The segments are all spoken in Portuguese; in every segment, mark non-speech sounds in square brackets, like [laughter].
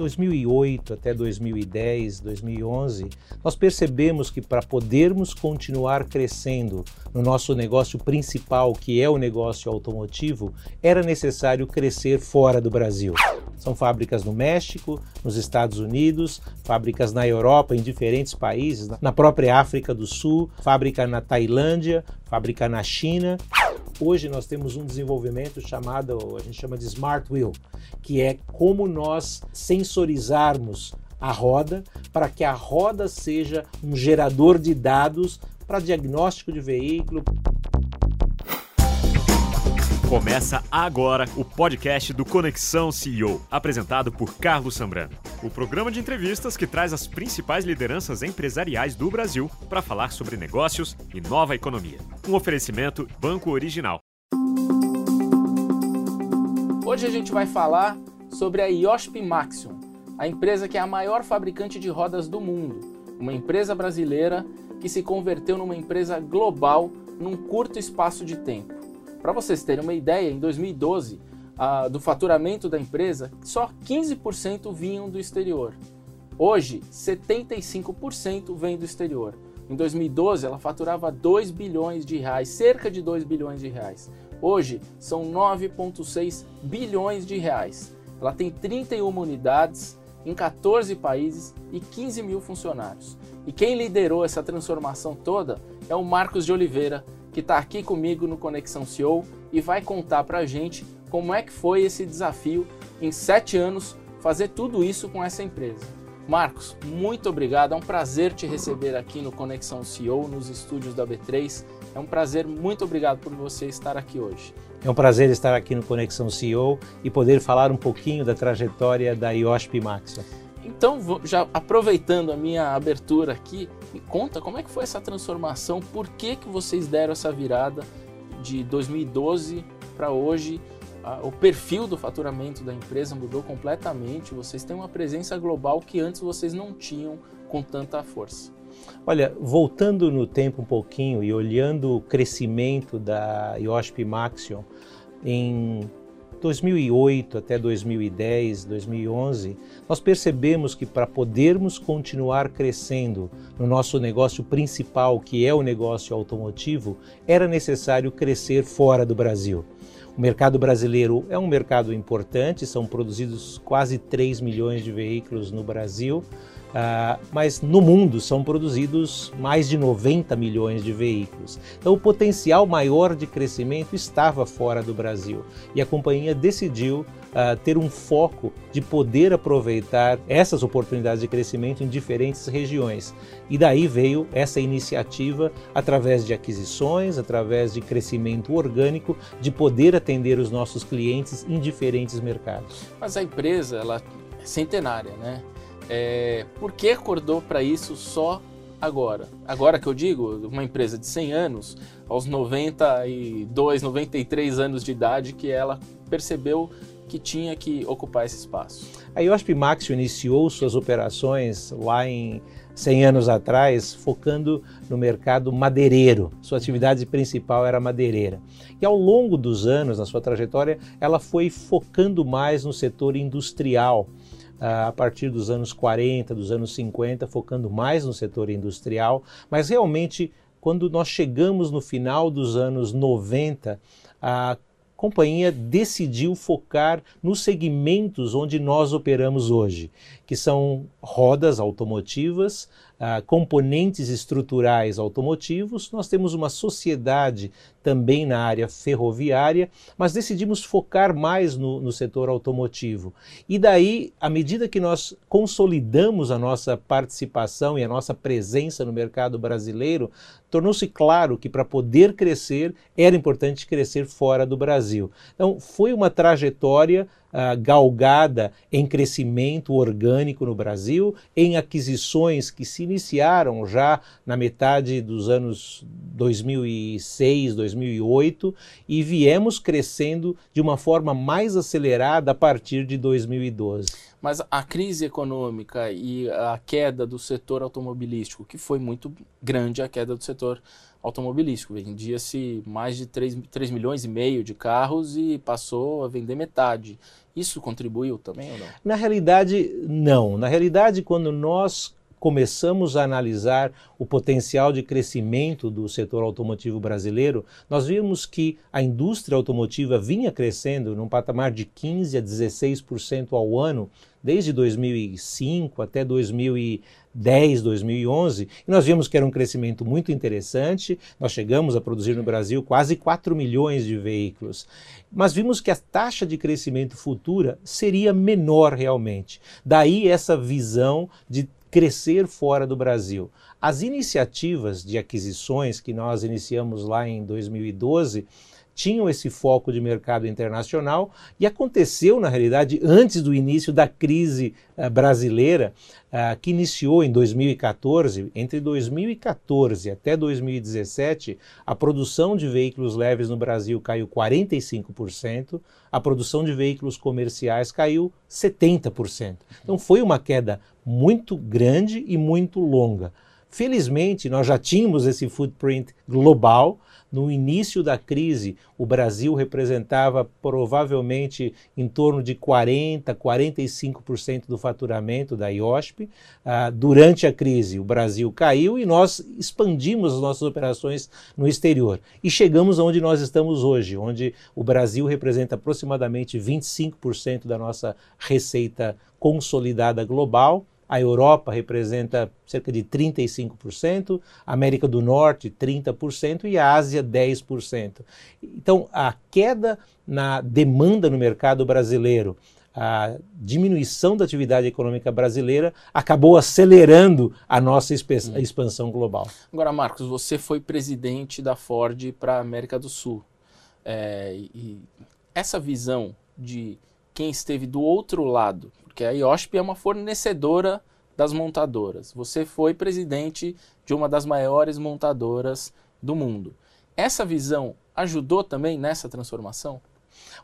2008 até 2010, 2011, nós percebemos que para podermos continuar crescendo no nosso negócio principal, que é o negócio automotivo, era necessário crescer fora do Brasil. São fábricas no México, nos Estados Unidos, fábricas na Europa, em diferentes países, na própria África do Sul, fábrica na Tailândia, fábrica na China. Hoje nós temos um desenvolvimento chamado, a gente chama de Smart Wheel, que é como nós sensorizarmos a roda para que a roda seja um gerador de dados para diagnóstico de veículo. Começa agora o podcast do Conexão CEO, apresentado por Carlos Sambrano. O programa de entrevistas que traz as principais lideranças empresariais do Brasil para falar sobre negócios e nova economia. Um oferecimento Banco Original. Hoje a gente vai falar sobre a Yoshp Maxion, a empresa que é a maior fabricante de rodas do mundo, uma empresa brasileira que se converteu numa empresa global num curto espaço de tempo. Para vocês terem uma ideia, em 2012, do faturamento da empresa, só 15% vinham do exterior. Hoje, 75% vem do exterior. Em 2012, ela faturava 2 bilhões de reais, cerca de 2 bilhões de reais. Hoje, são 9,6 bilhões de reais. Ela tem 31 unidades em 14 países e 15 mil funcionários. E quem liderou essa transformação toda é o Marcos de Oliveira, que está aqui comigo no Conexão CEO e vai contar para a gente como é que foi esse desafio em sete anos fazer tudo isso com essa empresa. Marcos, muito obrigado. É um prazer te receber aqui no Conexão CEO, nos estúdios da B3. É um prazer, muito obrigado por você estar aqui hoje. É um prazer estar aqui no Conexão CEO e poder falar um pouquinho da trajetória da IOSP Maxa. Então, já aproveitando a minha abertura aqui, me conta como é que foi essa transformação, por que, que vocês deram essa virada de 2012 para hoje? O perfil do faturamento da empresa mudou completamente, vocês têm uma presença global que antes vocês não tinham com tanta força. Olha, voltando no tempo um pouquinho e olhando o crescimento da IOSP Maxion em 2008 até 2010, 2011, nós percebemos que para podermos continuar crescendo no nosso negócio principal, que é o negócio automotivo, era necessário crescer fora do Brasil. O mercado brasileiro é um mercado importante, são produzidos quase 3 milhões de veículos no Brasil, Uh, mas no mundo são produzidos mais de 90 milhões de veículos. Então, o potencial maior de crescimento estava fora do Brasil e a companhia decidiu uh, ter um foco de poder aproveitar essas oportunidades de crescimento em diferentes regiões. E daí veio essa iniciativa, através de aquisições, através de crescimento orgânico, de poder atender os nossos clientes em diferentes mercados. Mas a empresa, ela é centenária, né? É, por que acordou para isso só agora? Agora que eu digo, uma empresa de 100 anos, aos 92, 93 anos de idade, que ela percebeu que tinha que ocupar esse espaço. A IOSP Maxio iniciou suas operações lá em 100 anos atrás, focando no mercado madeireiro. Sua atividade principal era madeireira. E ao longo dos anos, na sua trajetória, ela foi focando mais no setor industrial a partir dos anos 40, dos anos 50, focando mais no setor industrial, mas realmente quando nós chegamos no final dos anos 90, a companhia decidiu focar nos segmentos onde nós operamos hoje, que são rodas automotivas, componentes estruturais automotivos. Nós temos uma sociedade também na área ferroviária, mas decidimos focar mais no, no setor automotivo. E daí, à medida que nós consolidamos a nossa participação e a nossa presença no mercado brasileiro, tornou-se claro que para poder crescer era importante crescer fora do Brasil. Então, foi uma trajetória uh, galgada em crescimento orgânico no Brasil, em aquisições que se iniciaram já na metade dos anos 2006, 2008 e viemos crescendo de uma forma mais acelerada a partir de 2012. Mas a crise econômica e a queda do setor automobilístico, que foi muito grande a queda do setor. Vendia-se mais de 3, 3 milhões e meio de carros e passou a vender metade. Isso contribuiu também ou não? Na realidade, não. Na realidade, quando nós começamos a analisar o potencial de crescimento do setor automotivo brasileiro, nós vimos que a indústria automotiva vinha crescendo num patamar de 15 a 16% ao ano desde 2005 até 2010, 2011, e nós vimos que era um crescimento muito interessante. Nós chegamos a produzir no Brasil quase 4 milhões de veículos, mas vimos que a taxa de crescimento futura seria menor realmente. Daí essa visão de crescer fora do Brasil. As iniciativas de aquisições que nós iniciamos lá em 2012 tinham esse foco de mercado internacional e aconteceu, na realidade, antes do início da crise uh, brasileira, uh, que iniciou em 2014. Entre 2014 até 2017, a produção de veículos leves no Brasil caiu 45%, a produção de veículos comerciais caiu 70%. Então foi uma queda muito grande e muito longa. Felizmente, nós já tínhamos esse footprint global. No início da crise, o Brasil representava provavelmente em torno de 40, 45% do faturamento da IOSP. Ah, durante a crise, o Brasil caiu e nós expandimos as nossas operações no exterior. E chegamos onde nós estamos hoje, onde o Brasil representa aproximadamente 25% da nossa receita consolidada global a Europa representa cerca de 35%, a América do Norte 30% e a Ásia 10%. Então, a queda na demanda no mercado brasileiro, a diminuição da atividade econômica brasileira acabou acelerando a nossa hum. expansão global. Agora, Marcos, você foi presidente da Ford para a América do Sul. É, e essa visão de quem esteve do outro lado porque a IOSP é uma fornecedora das montadoras. Você foi presidente de uma das maiores montadoras do mundo. Essa visão ajudou também nessa transformação?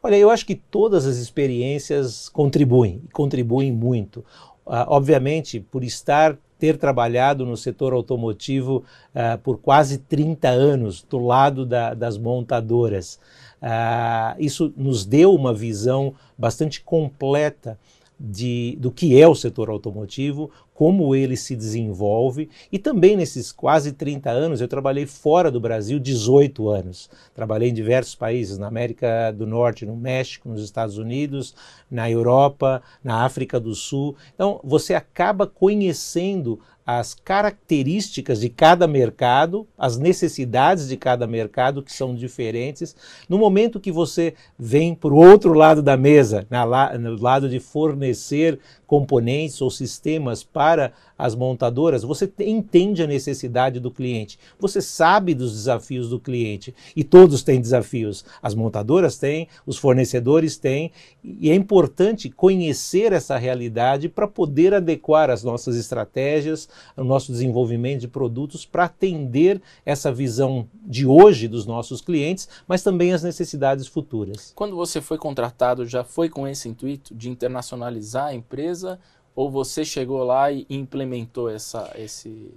Olha, eu acho que todas as experiências contribuem, contribuem muito. Uh, obviamente, por estar ter trabalhado no setor automotivo uh, por quase 30 anos, do lado da, das montadoras. Uh, isso nos deu uma visão bastante completa de, do que é o setor automotivo, como ele se desenvolve e também nesses quase 30 anos eu trabalhei fora do Brasil 18 anos. Trabalhei em diversos países, na América do Norte, no México, nos Estados Unidos, na Europa, na África do Sul. Então você acaba conhecendo as características de cada mercado, as necessidades de cada mercado que são diferentes. No momento que você vem para o outro lado da mesa, na, no lado de fornecer componentes ou sistemas para as montadoras, você entende a necessidade do cliente, você sabe dos desafios do cliente e todos têm desafios. As montadoras têm, os fornecedores têm, e é importante conhecer essa realidade para poder adequar as nossas estratégias, o nosso desenvolvimento de produtos para atender essa visão de hoje dos nossos clientes, mas também as necessidades futuras. Quando você foi contratado, já foi com esse intuito de internacionalizar a empresa? Ou você chegou lá e implementou essa, esse,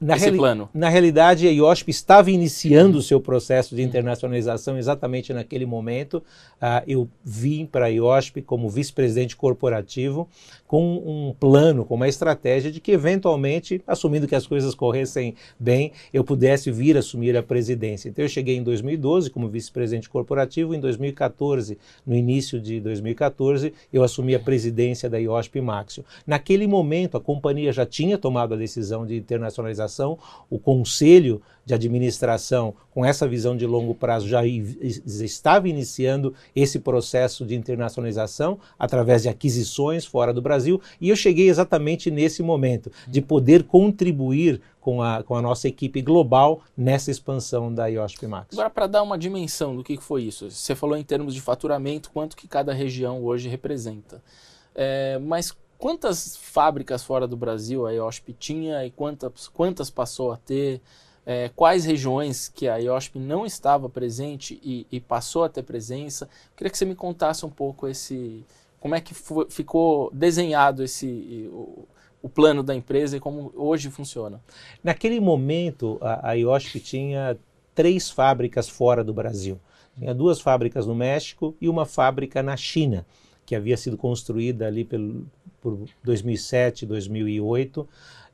na esse plano? Na realidade, a IOSP estava iniciando o seu processo de internacionalização exatamente naquele momento. Uh, eu vim para a IOSP como vice-presidente corporativo com um plano, com uma estratégia de que, eventualmente, assumindo que as coisas corressem bem, eu pudesse vir assumir a presidência. Então, eu cheguei em 2012 como vice-presidente corporativo, em 2014, no início de 2014, eu assumi a presidência da IOSP Maxio. Naquele momento, a companhia já tinha tomado a decisão de internacionalização, o conselho de administração, com essa visão de longo prazo, já estava iniciando esse processo de internacionalização através de aquisições fora do Brasil, e eu cheguei exatamente nesse momento, de poder contribuir com a, com a nossa equipe global nessa expansão da IOSP Max. Agora, para dar uma dimensão do que foi isso, você falou em termos de faturamento, quanto que cada região hoje representa. É, mas quantas fábricas fora do Brasil a IOSP tinha e quantas, quantas passou a ter? É, quais regiões que a IOSP não estava presente e, e, passou a ter presença. Queria que você me contasse um pouco esse, como é que ficou desenhado esse, o, o plano da empresa e como hoje funciona? Naquele momento, a, a IOSP tinha três fábricas fora do Brasil. Tinha duas fábricas no México e uma fábrica na China, que havia sido construída ali pelo, por 2007, 2008,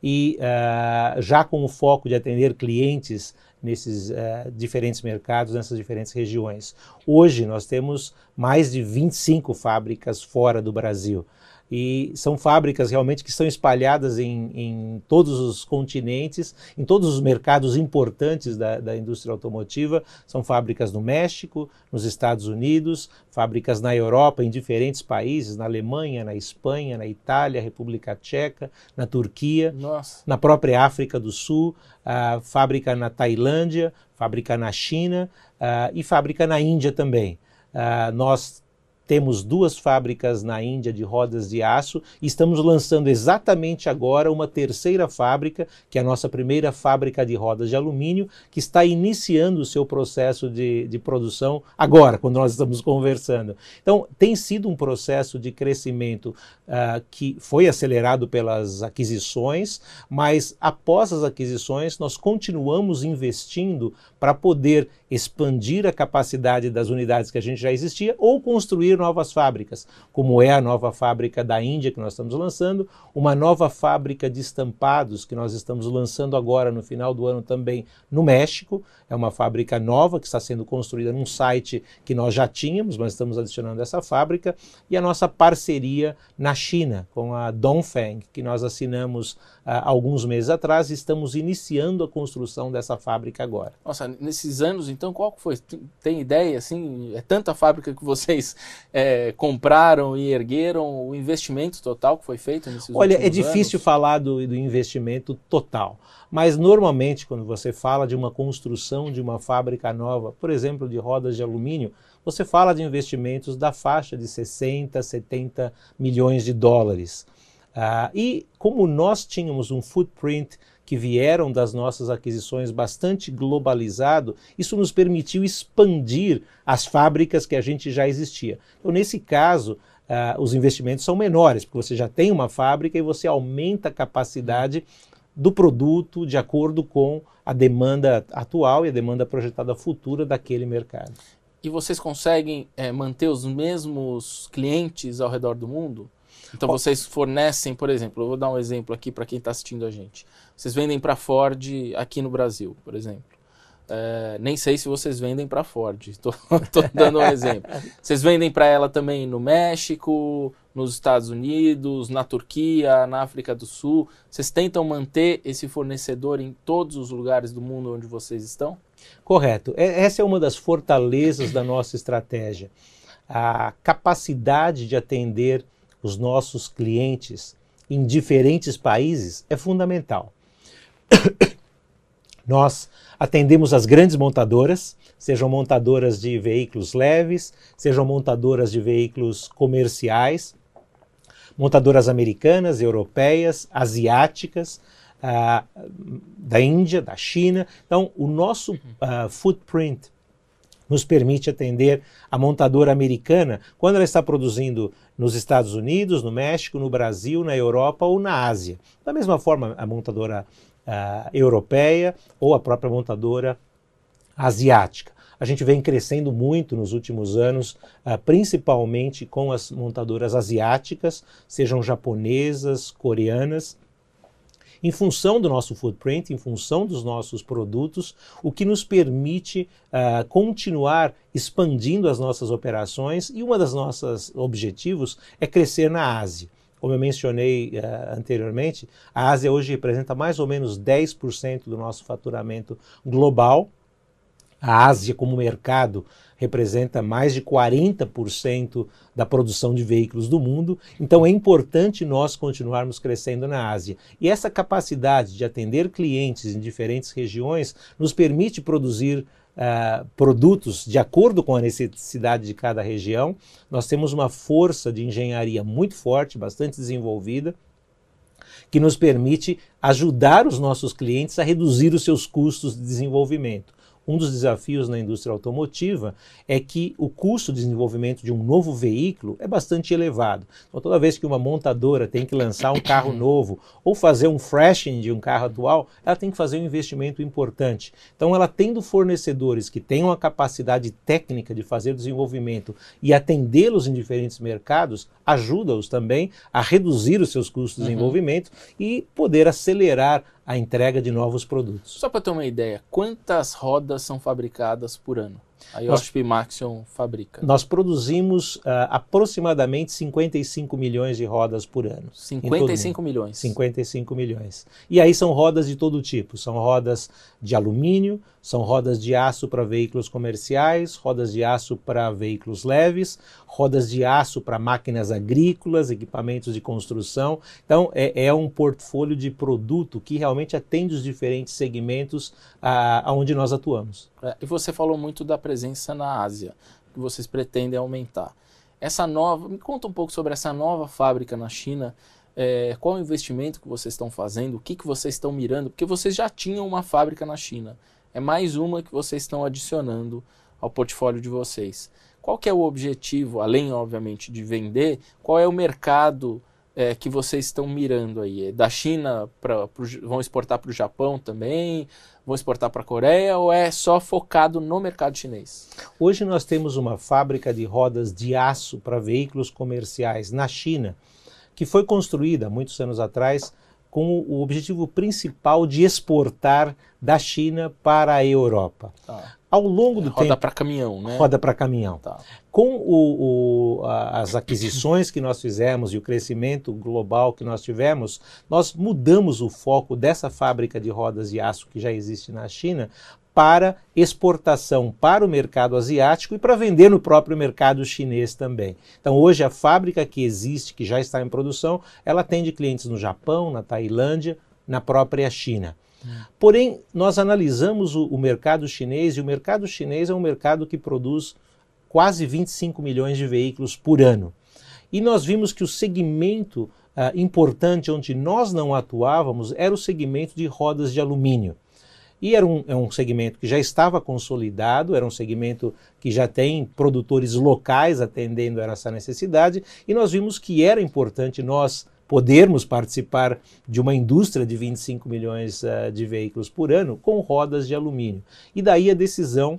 e uh, já com o foco de atender clientes nesses uh, diferentes mercados, nessas diferentes regiões. Hoje nós temos mais de 25 fábricas fora do Brasil e são fábricas realmente que estão espalhadas em, em, todos os continentes, em todos os mercados importantes da, da, indústria automotiva. São fábricas no México, nos Estados Unidos, fábricas na Europa, em diferentes países, na Alemanha, na Espanha, na Itália, República Tcheca, na Turquia, Nossa. na própria África do Sul, a fábrica na Tailândia, fábrica na China uh, e fábrica na Índia também. Uh, nós temos duas fábricas na Índia de rodas de aço e estamos lançando exatamente agora uma terceira fábrica, que é a nossa primeira fábrica de rodas de alumínio, que está iniciando o seu processo de, de produção agora, quando nós estamos conversando. Então, tem sido um processo de crescimento uh, que foi acelerado pelas aquisições, mas após as aquisições, nós continuamos investindo para poder expandir a capacidade das unidades que a gente já existia ou construir novas fábricas, como é a nova fábrica da Índia que nós estamos lançando, uma nova fábrica de estampados que nós estamos lançando agora no final do ano também no México. É uma fábrica nova que está sendo construída num site que nós já tínhamos, mas estamos adicionando essa fábrica e a nossa parceria na China com a Dongfeng, que nós assinamos uh, alguns meses atrás e estamos iniciando a construção dessa fábrica agora. Nossa, nesses anos então qual foi? Tem ideia assim? É tanta fábrica que vocês é, compraram e ergueram o investimento total que foi feito nesses Olha, é difícil anos? falar do, do investimento total, mas normalmente quando você fala de uma construção de uma fábrica nova, por exemplo, de rodas de alumínio, você fala de investimentos da faixa de 60, 70 milhões de dólares. Uh, e como nós tínhamos um footprint que vieram das nossas aquisições bastante globalizado, isso nos permitiu expandir as fábricas que a gente já existia. Então, nesse caso, uh, os investimentos são menores, porque você já tem uma fábrica e você aumenta a capacidade do produto de acordo com a demanda atual e a demanda projetada futura daquele mercado. E vocês conseguem é, manter os mesmos clientes ao redor do mundo? Então vocês fornecem, por exemplo, eu vou dar um exemplo aqui para quem está assistindo a gente. Vocês vendem para Ford aqui no Brasil, por exemplo. É, nem sei se vocês vendem para Ford, [laughs] estou dando um exemplo. Vocês vendem para ela também no México, nos Estados Unidos, na Turquia, na África do Sul. Vocês tentam manter esse fornecedor em todos os lugares do mundo onde vocês estão? Correto. Essa é uma das fortalezas da nossa estratégia. A capacidade de atender os nossos clientes em diferentes países é fundamental. [coughs] Nós atendemos as grandes montadoras, sejam montadoras de veículos leves, sejam montadoras de veículos comerciais, montadoras americanas, europeias, asiáticas, uh, da Índia, da China. Então, o nosso uh, footprint nos permite atender a montadora americana quando ela está produzindo nos Estados Unidos, no México, no Brasil, na Europa ou na Ásia. Da mesma forma, a montadora uh, europeia ou a própria montadora asiática. A gente vem crescendo muito nos últimos anos, principalmente com as montadoras asiáticas, sejam japonesas, coreanas, em função do nosso footprint, em função dos nossos produtos, o que nos permite continuar expandindo as nossas operações e uma das nossos objetivos é crescer na Ásia. Como eu mencionei uh, anteriormente, a Ásia hoje representa mais ou menos 10% do nosso faturamento global. A Ásia, como mercado, representa mais de 40% da produção de veículos do mundo, então é importante nós continuarmos crescendo na Ásia. E essa capacidade de atender clientes em diferentes regiões nos permite produzir Uh, produtos de acordo com a necessidade de cada região. Nós temos uma força de engenharia muito forte, bastante desenvolvida, que nos permite ajudar os nossos clientes a reduzir os seus custos de desenvolvimento. Um dos desafios na indústria automotiva é que o custo de desenvolvimento de um novo veículo é bastante elevado. Então, toda vez que uma montadora tem que lançar um carro [coughs] novo ou fazer um freshing de um carro atual, ela tem que fazer um investimento importante. Então, ela tendo fornecedores que tenham a capacidade técnica de fazer o desenvolvimento e atendê-los em diferentes mercados, ajuda-os também a reduzir os seus custos de uhum. desenvolvimento e poder acelerar a entrega de novos produtos. Só para ter uma ideia, quantas rodas são fabricadas por ano? A Yoship Maxion fabrica. Nós produzimos uh, aproximadamente 55 milhões de rodas por ano. 55 milhões? 55 milhões. E aí são rodas de todo tipo. São rodas de alumínio, são rodas de aço para veículos comerciais, rodas de aço para veículos leves, rodas de aço para máquinas agrícolas, equipamentos de construção. Então, é, é, um portfólio de produto que realmente atende os diferentes segmentos aonde nós atuamos. É, e você falou muito da presença na Ásia, que vocês pretendem aumentar. Essa nova, me conta um pouco sobre essa nova fábrica na China. É, qual o investimento que vocês estão fazendo? O que, que vocês estão mirando? Porque vocês já tinham uma fábrica na China é mais uma que vocês estão adicionando ao portfólio de vocês. Qual que é o objetivo, além, obviamente, de vender, qual é o mercado é, que vocês estão mirando aí? É da China pra, pro, vão exportar para o Japão também? Vão exportar para a Coreia ou é só focado no mercado chinês? Hoje nós temos uma fábrica de rodas de aço para veículos comerciais na China, que foi construída muitos anos atrás com o objetivo principal de exportar da China para a Europa. Tá. Ao longo do roda tempo. Roda para caminhão, né? Roda para caminhão. Tá. Com o, o, a, as aquisições que nós fizemos e o crescimento global que nós tivemos, nós mudamos o foco dessa fábrica de rodas de aço que já existe na China para exportação para o mercado asiático e para vender no próprio mercado chinês também. Então, hoje, a fábrica que existe, que já está em produção, ela atende clientes no Japão, na Tailândia, na própria China. Porém, nós analisamos o, o, mercado chinês e o mercado chinês é um mercado que produz quase 25 milhões de veículos por ano. E nós vimos que o segmento uh, importante onde nós não atuávamos era o segmento de rodas de alumínio. E era um, é um segmento que já estava consolidado, era um segmento que já tem produtores locais atendendo a essa necessidade, e nós vimos que era importante nós podermos participar de uma indústria de 25 milhões uh, de veículos por ano com rodas de alumínio. E daí a decisão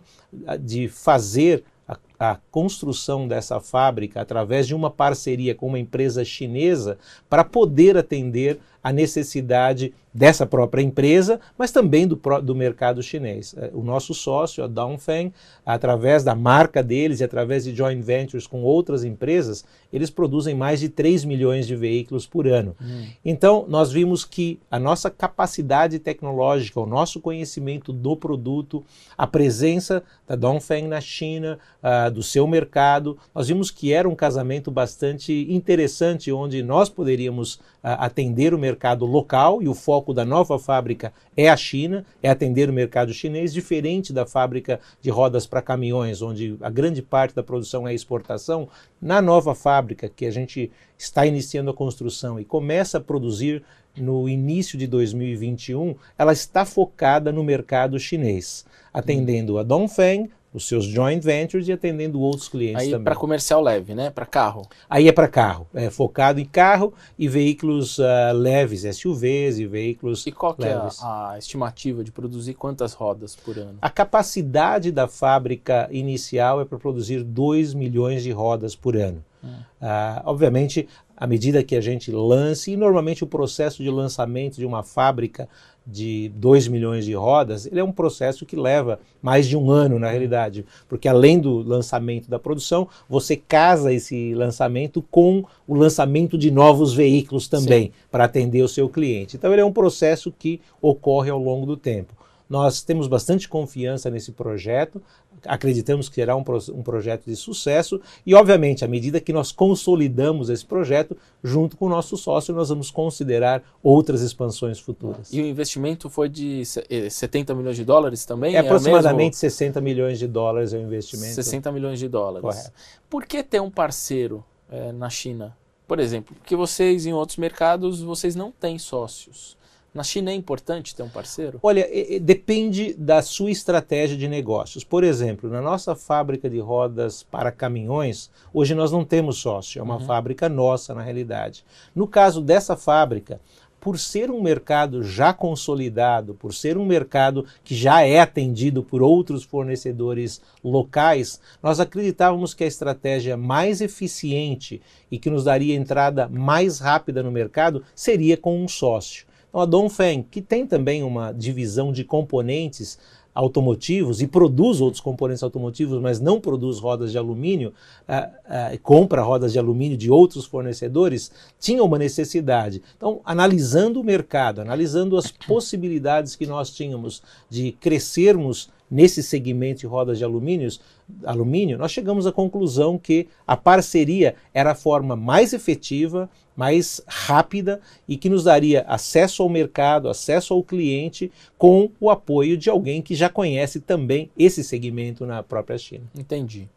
de fazer a, a, construção dessa fábrica através de uma parceria com uma empresa chinesa para poder atender a necessidade dessa própria empresa, mas também do, do mercado chinês. É, o nosso sócio, a Dongfeng, através da marca deles e através de joint ventures com outras empresas, eles produzem mais de 3 milhões de veículos por ano. Hum. Então, nós vimos que a nossa capacidade tecnológica, o nosso conhecimento do produto, a presença da Dongfeng na China, uh, do seu mercado, nós vimos que era um casamento bastante interessante, onde nós poderíamos uh, atender o mercado local e o foco da nova fábrica é a China, é atender o mercado chinês, diferente da fábrica de rodas para caminhões, onde a grande parte da produção é exportação. Na nova fábrica, que a gente está iniciando a construção e começa a produzir no início de 2021, ela está focada no mercado chinês, atendendo a Dongfeng, os seus joint ventures e atendendo outros clientes Aí também. para comercial leve, né? Para carro. Aí é para carro, é focado em carro e veículos uh, leves, SUVs e veículos E qual leves. é a, a, estimativa de produzir quantas rodas por ano? A capacidade da fábrica inicial é para produzir 2 milhões de rodas por ano. Hum. Uh, obviamente, à medida que a gente lance, e normalmente o processo de lançamento de uma fábrica de 2 milhões de rodas, ele é um processo que leva mais de um ano na realidade, porque além do lançamento da produção, você casa esse lançamento com o lançamento de novos veículos também, para atender o seu cliente. Então ele é um processo que ocorre ao longo do tempo. Nós temos bastante confiança nesse projeto, acreditamos que será um, pro, um, projeto de sucesso e, obviamente, à medida que nós consolidamos esse projeto, junto com o nosso sócio, nós vamos considerar outras expansões futuras. E o investimento foi de 70 eh, milhões de dólares também? É, é aproximadamente mesmo... 60 milhões de dólares é o investimento. 60 milhões de dólares. Correto. Por que ter um parceiro é, na China? Por exemplo, porque vocês em outros mercados, vocês não têm sócios. Na China é importante ter um parceiro? Olha, depende da sua estratégia de negócios. Por exemplo, na nossa fábrica de rodas para caminhões, hoje nós não temos sócio, é uma uhum. fábrica nossa na realidade. No caso dessa fábrica, por ser um mercado já consolidado, por ser um mercado que já é atendido por outros fornecedores locais, nós acreditávamos que a estratégia mais eficiente e que nos daria entrada mais rápida no mercado seria com um sócio. Então, a Dongfeng, que tem também uma divisão de componentes automotivos e produz outros componentes automotivos, mas não produz rodas de alumínio, uh, uh, compra rodas de alumínio de outros fornecedores, tinha uma necessidade. Então, analisando o mercado, analisando as [coughs] possibilidades que nós tínhamos de crescermos nesse segmento de rodas de alumínios, alumínio, nós chegamos à conclusão que a parceria era a forma mais efetiva, mais rápida e que nos daria acesso ao mercado, acesso ao cliente, com o apoio de alguém que já conhece também esse segmento na própria China. Entendi.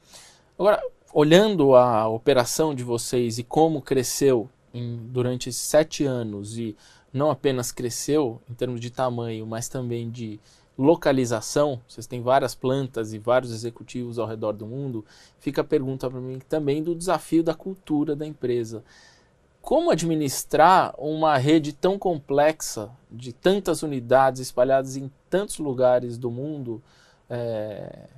Agora, olhando a operação de vocês e como cresceu em, durante sete anos e não apenas cresceu em termos de tamanho, mas também de localização, vocês têm várias plantas e vários executivos ao redor do mundo, fica a pergunta para mim também do desafio da cultura da empresa. Como administrar uma rede tão complexa de tantas unidades espalhadas em tantos lugares do mundo é,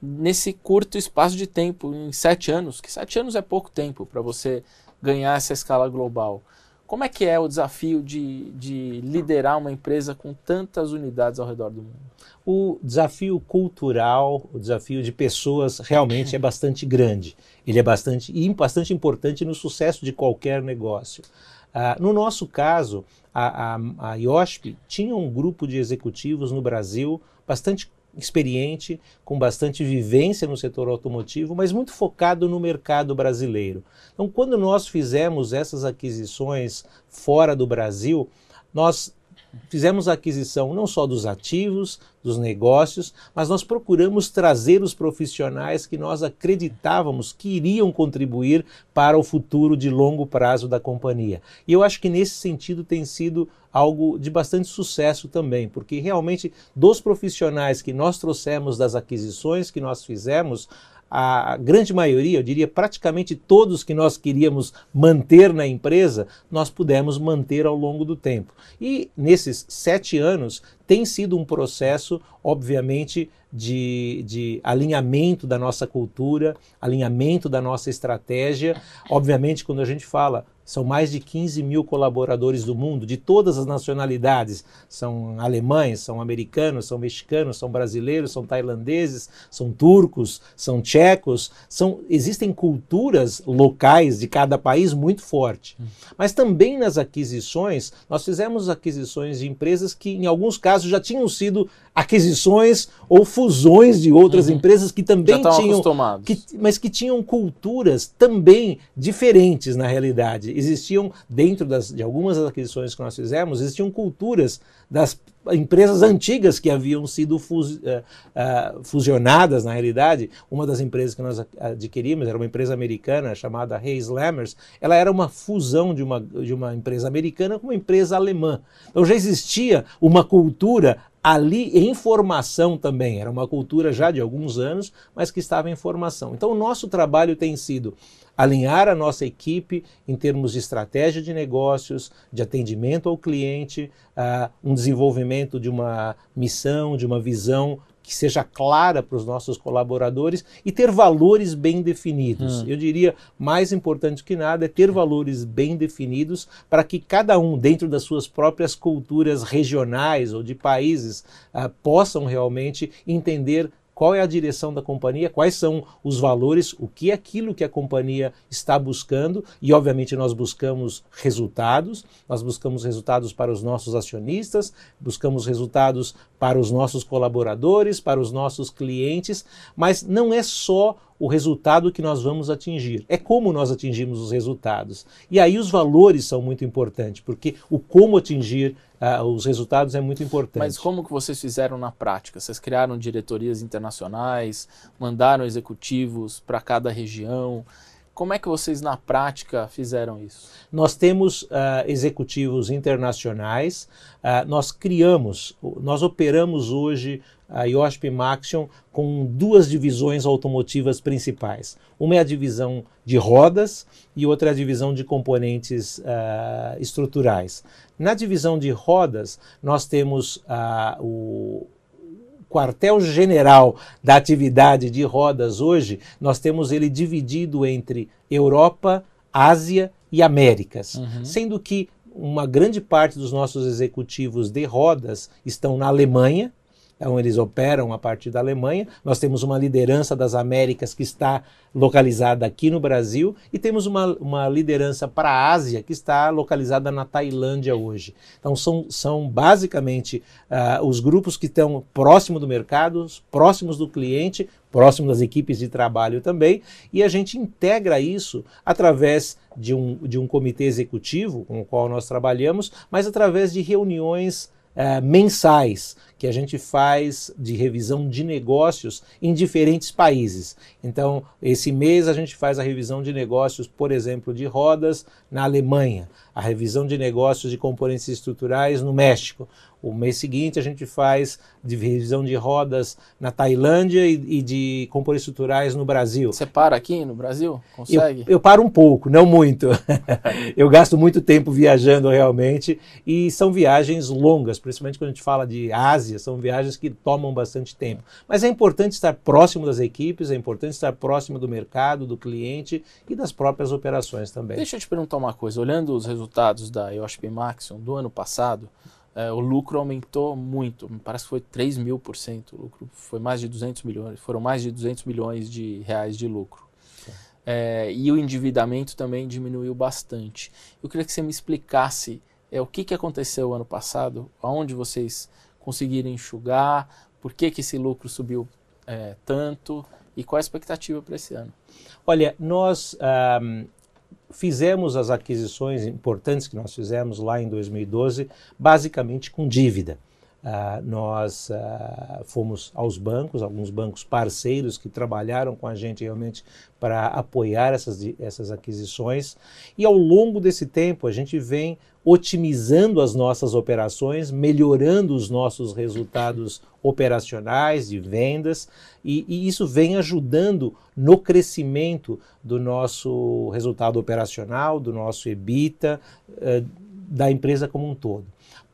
nesse curto espaço de tempo, em sete anos? Que sete anos é pouco tempo para você ganhar essa escala global. Como é que é o desafio de, de liderar uma empresa com tantas unidades ao redor do mundo? O desafio cultural, o desafio de pessoas realmente é bastante grande. Ele é bastante, bastante importante no sucesso de qualquer negócio. Uh, no nosso caso, a, a, a IOSP tinha um grupo de executivos no Brasil bastante experiente, com bastante vivência no setor automotivo, mas muito focado no mercado brasileiro. Então, quando nós fizemos essas aquisições fora do Brasil, nós fizemos a aquisição não só dos ativos, dos negócios, mas nós procuramos trazer os profissionais que nós acreditávamos que iriam contribuir para o futuro de longo prazo da companhia. E eu acho que nesse sentido tem sido algo de bastante sucesso também, porque realmente dos profissionais que nós trouxemos das aquisições que nós fizemos, a grande maioria, eu diria praticamente todos que nós queríamos manter na empresa, nós pudemos manter ao longo do tempo. E nesses sete anos tem sido um processo, obviamente, de, de alinhamento da nossa cultura, alinhamento da nossa estratégia. Obviamente, quando a gente fala são mais de 15 mil colaboradores do mundo, de todas as nacionalidades. São alemães, são americanos, são mexicanos, são brasileiros, são tailandeses, são turcos, são tchecos. São, existem culturas locais de cada país muito forte. Hum. Mas também nas aquisições, nós fizemos aquisições de empresas que, em alguns casos, já tinham sido aquisições ou fusões de outras uhum. empresas que também tinham, que, mas que tinham culturas também diferentes na realidade. Existiam dentro das, de algumas das aquisições que nós fizemos, existiam culturas das empresas antigas que haviam sido fus, uh, uh, fusionadas na realidade. Uma das empresas que nós adquirimos era uma empresa americana chamada Hayes Lammers. Ela era uma fusão de uma, de uma empresa americana com uma empresa alemã. Então já existia uma cultura ali em formação também. Era uma cultura já de alguns anos, mas que estava em formação. Então, o nosso trabalho tem sido alinhar a nossa equipe em termos de estratégia de negócios, de atendimento ao cliente, uh, um desenvolvimento de uma missão, de uma visão que seja clara para os nossos colaboradores e ter valores bem definidos. Hum. Eu diria, mais importante que nada é ter valores bem definidos para que cada um, dentro das suas próprias culturas regionais ou de países, uh, possam realmente entender qual é a direção da companhia, quais são os valores, o que é aquilo que a companhia está buscando. E, obviamente, nós buscamos resultados, nós buscamos resultados para os nossos acionistas, buscamos resultados para os nossos colaboradores, para os nossos clientes, mas não é só o resultado que nós vamos atingir, é como nós atingimos os resultados. E aí os valores são muito importantes, porque o como atingir uh, os resultados é muito importante. Mas como que vocês fizeram na prática? Vocês criaram diretorias internacionais, mandaram executivos para cada região? Como é que vocês na prática fizeram isso? Nós temos uh, executivos internacionais, uh, nós criamos, nós operamos hoje a IOSP Maxion com duas divisões automotivas principais. Uma é a divisão de rodas e outra é a divisão de componentes uh, estruturais. Na divisão de rodas, nós temos o quartel-general da atividade de rodas hoje, nós temos ele dividido entre Europa, Ásia e Américas, uhum. sendo que uma grande parte dos nossos executivos de rodas estão na Alemanha, então eles operam a partir da Alemanha. Nós temos uma liderança das Américas que está localizada aqui no Brasil e temos uma, uma liderança para a Ásia que está localizada na Tailândia hoje. Então são, são basicamente uh, os grupos que estão próximo do mercado, próximos do cliente, próximo das equipes de trabalho também, e a gente integra isso através de um, de um comitê executivo com o qual nós trabalhamos, mas através de reuniões uh, mensais que a gente faz de revisão de negócios em diferentes países. Então, esse mês a gente faz a revisão de negócios, por exemplo, de rodas na Alemanha, a revisão de negócios de componentes estruturais no México. O mês seguinte a gente faz de revisão de rodas na Tailândia e, e de componentes estruturais no Brasil. Você para aqui no Brasil? Consegue? Eu, eu paro um pouco, não muito. [laughs] eu gasto muito tempo viajando realmente e são viagens longas, principalmente quando a gente fala de Ásia Ásia, são viagens que tomam bastante tempo. Mas é importante estar próximo das equipes, é importante estar próximo do mercado, do cliente e das próprias operações também. Deixa eu te perguntar uma coisa, olhando os resultados da EOSP Maxion do ano passado, é, o lucro aumentou muito, me parece que foi 3 mil por cento, o lucro foi mais de 200 milhões, foram mais de 200 milhões de reais de lucro. É, e o endividamento também diminuiu bastante. Eu queria que você me explicasse é, o que, que aconteceu ano passado, aonde vocês conseguiram enxugar? Por que, que esse lucro subiu é, tanto? E qual a expectativa para esse ano? Olha, nós um, fizemos as aquisições importantes que nós fizemos lá em 2012, basicamente com dívida. Uh, nós uh, fomos aos bancos, alguns bancos parceiros que trabalharam com a gente realmente para apoiar essas, essas aquisições, e ao longo desse tempo a gente vem otimizando as nossas operações, melhorando os nossos resultados operacionais de vendas, e, e isso vem ajudando no crescimento do nosso resultado operacional, do nosso EBITDA, uh, da empresa como um todo.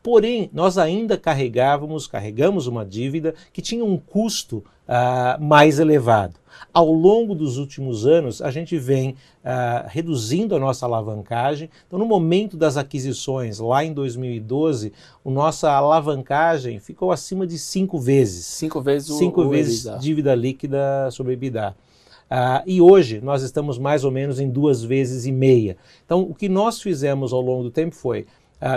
Porém, nós ainda carregávamos, carregamos uma dívida que tinha um custo uh, mais elevado. Ao longo dos últimos anos, a gente vem uh, reduzindo a nossa alavancagem. Então, no momento das aquisições, lá em 2012, a nossa alavancagem ficou acima de cinco vezes. Cinco vezes o Cinco o vezes EBITDA. dívida líquida sobre EBITDA. Uh, e hoje nós estamos mais ou menos em duas vezes e meia. Então, o que nós fizemos ao longo do tempo foi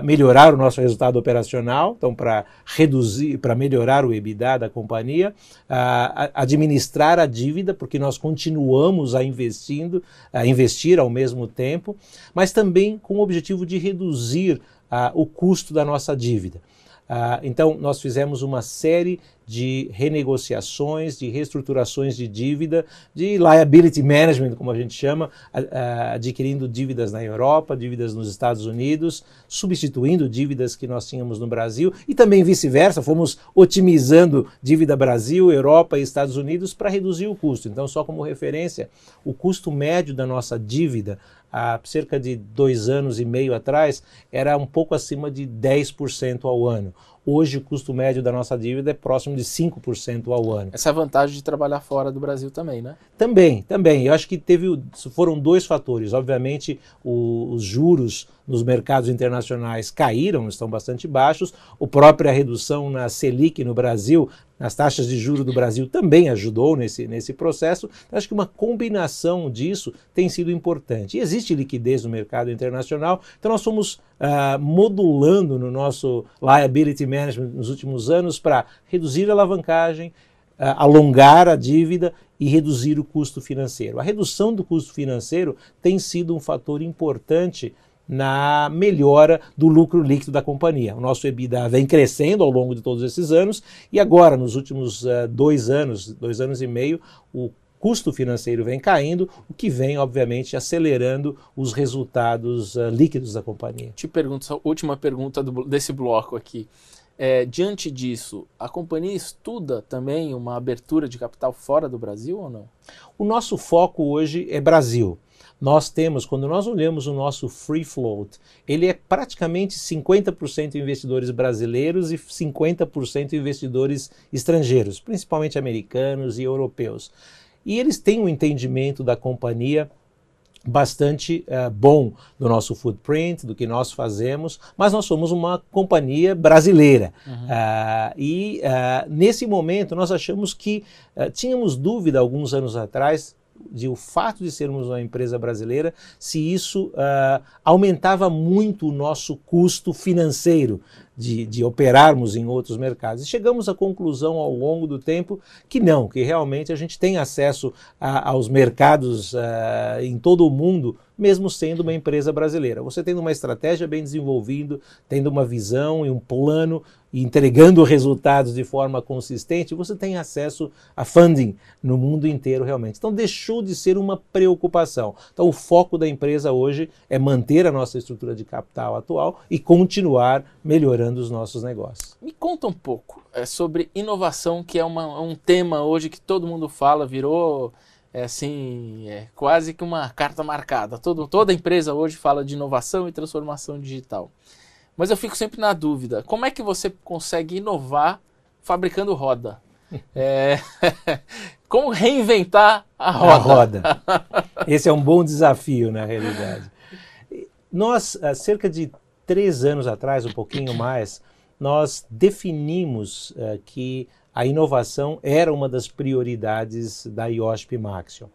melhorar o nosso resultado operacional, então para reduzir, para melhorar o EBITDA da companhia, uh, administrar a dívida, porque nós continuamos a investindo, a investir ao mesmo tempo, mas também com o objetivo de reduzir o custo da nossa dívida. Uh, então, nós fizemos uma série de renegociações, de reestruturações de dívida, de liability management, como a gente chama, adquirindo dívidas na Europa, dívidas nos Estados Unidos, substituindo dívidas que nós tínhamos no Brasil e também vice-versa, fomos otimizando dívida Brasil, Europa e Estados Unidos para reduzir o custo. Então, só como referência, o custo médio da nossa dívida há cerca de dois anos e meio atrás era um pouco acima de 10% ao ano. Hoje o custo médio da nossa dívida é próximo de 5% ao ano. Essa é a vantagem de trabalhar fora do Brasil também, né? Também, também. Eu acho que teve, foram dois fatores. Obviamente, o, os juros nos mercados internacionais caíram, estão bastante baixos. O própria redução na Selic no Brasil, nas taxas de juros do Brasil, também ajudou nesse, nesse processo. Então, acho que uma combinação disso tem sido importante. E existe liquidez no mercado internacional, então nós fomos uh, modulando no nosso liability management nos últimos anos para reduzir a alavancagem, uh, alongar a dívida e reduzir o custo financeiro. A redução do custo financeiro tem sido um fator importante na melhora do lucro líquido da companhia. O nosso EBITDA vem crescendo ao longo de todos esses anos e agora, nos últimos uh, dois anos, dois anos e meio, o custo financeiro vem caindo, o que vem, obviamente, acelerando os resultados uh, líquidos da companhia. Te pergunto, última pergunta do, desse bloco aqui. É, diante disso, a companhia estuda também uma abertura de capital fora do Brasil ou não? O nosso foco hoje é Brasil. Nós temos, quando nós olhamos o nosso free float, ele é praticamente 50% investidores brasileiros e 50% investidores estrangeiros, principalmente americanos e europeus. E eles têm um entendimento da companhia bastante uh, bom do nosso footprint, do que nós fazemos, mas nós somos uma companhia brasileira. Uhum. Uh, e uh, nesse momento nós achamos que tínhamos dúvida alguns anos atrás de o fato de sermos uma empresa brasileira, se isso aumentava muito o nosso custo financeiro de, de, operarmos em outros mercados. E chegamos à conclusão ao longo do tempo que não, que realmente a gente tem acesso a, aos mercados uh, em todo o mundo mesmo sendo uma empresa brasileira. Você tendo uma estratégia bem desenvolvida, tendo uma visão e um plano e entregando resultados de forma consistente, você tem acesso a funding no mundo inteiro realmente. Então deixou de ser uma preocupação. Então o foco da empresa hoje é manter a nossa estrutura de capital atual e continuar melhorando os nossos negócios. Me conta um pouco é, sobre inovação, que é uma, um tema hoje que todo mundo fala, virou é assim, é quase que uma carta marcada. Todo, toda empresa hoje fala de inovação e transformação digital. Mas eu fico sempre na dúvida: como é que você consegue inovar fabricando roda? [laughs] É, [laughs] como reinventar a roda? A roda. [laughs] Esse é um bom desafio, na realidade. Nós, há cerca de três anos atrás, um pouquinho mais, nós definimos uh, que a inovação era uma das prioridades da IOSP Maxion.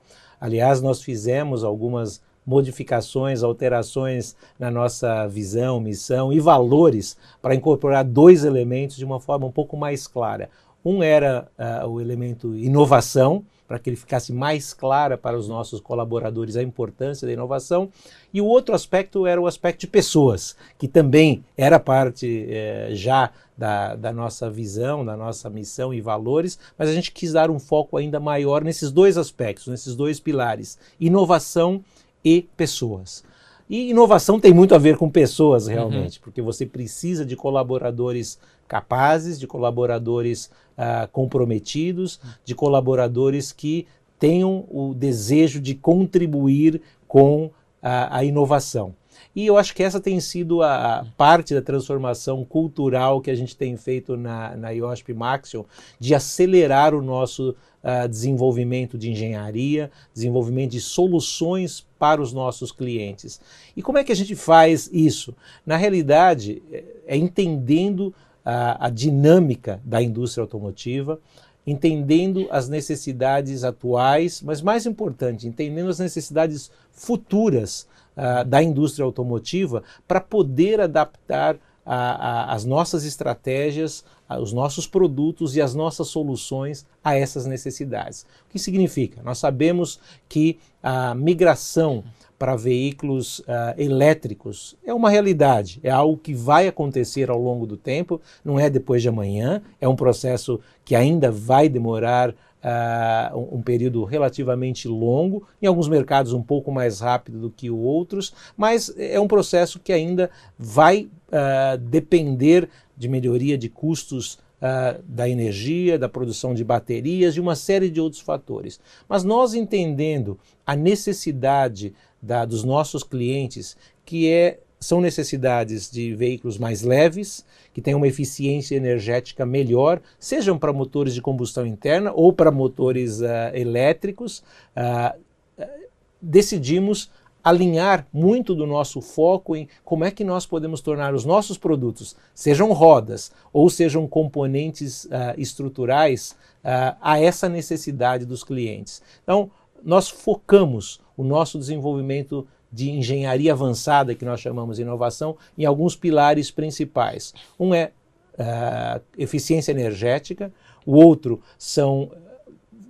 Aliás, nós fizemos algumas modificações, alterações na nossa visão, missão e valores para incorporar dois elementos de uma forma um pouco mais clara. Um era uh, o elemento inovação, para que ele ficasse mais clara para os nossos colaboradores a importância da inovação. E o outro aspecto era o aspecto de pessoas, que também era parte eh, já da, da, nossa visão, da nossa missão e valores, mas a gente quis dar um foco ainda maior nesses dois aspectos, nesses dois pilares: inovação e pessoas. E inovação tem muito a ver com pessoas, realmente, uhum. porque você precisa de colaboradores capazes, de colaboradores uh, comprometidos, de colaboradores que tenham o desejo de contribuir com a, a inovação. E eu acho que essa tem sido a, a, parte da transformação cultural que a gente tem feito na, na IOSP Maxion, de acelerar o nosso uh, desenvolvimento de engenharia, desenvolvimento de soluções para os nossos clientes. E como é que a gente faz isso? Na realidade, é, é entendendo a, a dinâmica da indústria automotiva, entendendo as necessidades atuais, mas mais importante, entendendo as necessidades futuras uh, da indústria automotiva para poder adaptar a, a, as nossas estratégias, a, os nossos produtos e as nossas soluções a essas necessidades. O que significa? Nós sabemos que a migração para veículos uh, elétricos. É uma realidade, é algo que vai acontecer ao longo do tempo, não é depois de amanhã, é um processo que ainda vai demorar uh, um, período relativamente longo, em alguns mercados um pouco mais rápido do que outros, mas é um processo que ainda vai uh, depender de melhoria de custos Uh, da energia, da produção de baterias e uma série de outros fatores. Mas nós entendendo a necessidade da, dos nossos clientes, que é, são necessidades de veículos mais leves, que tenham uma eficiência energética melhor, sejam para motores de combustão interna ou para motores uh, elétricos. Uh, decidimos alinhar muito do nosso foco em como é que nós podemos tornar os nossos produtos, sejam rodas ou sejam componentes uh, estruturais, uh, a essa necessidade dos clientes. Então, nós focamos o nosso desenvolvimento de engenharia avançada, que nós chamamos de inovação, em alguns pilares principais. Um é uh, eficiência energética, o outro são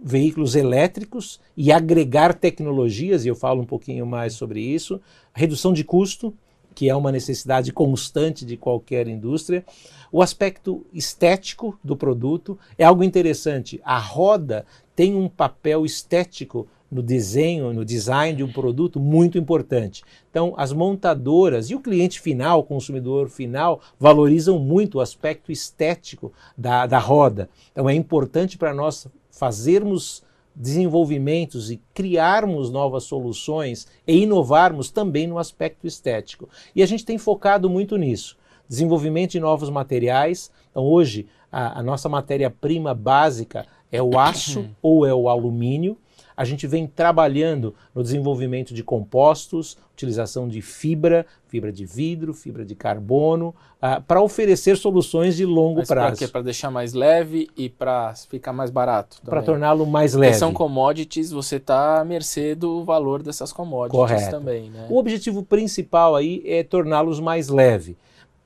veículos elétricos e agregar tecnologias, e eu falo um pouquinho mais sobre isso, redução de custo, que é uma necessidade constante de qualquer indústria. O aspecto estético do produto é algo interessante. A roda tem um papel estético no desenho, no design de um produto muito importante. Então, as montadoras e o cliente final, o consumidor final, valorizam muito o aspecto estético da, da roda. Então, é importante para nós fazermos desenvolvimentos e criarmos novas soluções e inovarmos também no aspecto estético. E a gente tem focado muito nisso. Desenvolvimento de novos materiais. Então, hoje, a, a nossa matéria-prima básica é o aço ou é o alumínio. A gente vem trabalhando no desenvolvimento de compostos, utilização de fibra, fibra de vidro, fibra de carbono, uh, ah, para oferecer soluções de longo Mas prazo. Para Para deixar mais leve e para ficar mais barato. Para torná-lo mais leve. Porque são commodities, você está à mercê do valor dessas commodities Correto. também. Né? O objetivo principal aí é torná-los mais leve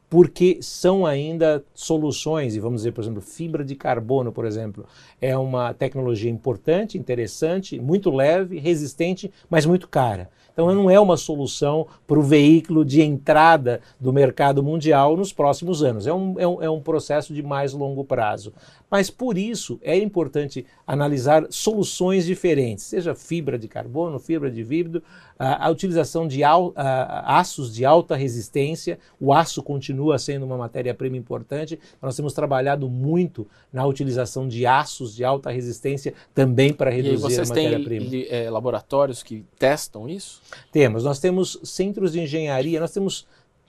porque são ainda soluções, e vamos dizer, por exemplo, fibra de carbono, por exemplo, é uma tecnologia importante, interessante, muito leve, resistente, mas muito cara. Então, não é uma solução para o veículo de entrada do mercado mundial nos próximos anos. É um, é, um, é um processo de mais longo prazo. Mas, por isso, é importante analisar soluções diferentes, seja fibra de carbono, fibra de vidro, a, a utilização de al, a, aços de alta resistência. O aço continua sendo uma matéria-prima importante. Nós temos trabalhado muito na utilização de aços de alta resistência também para reduzir a matéria-prima. Vocês têm é, laboratórios que testam isso? Temos. Nós temos centros de engenharia, nós temos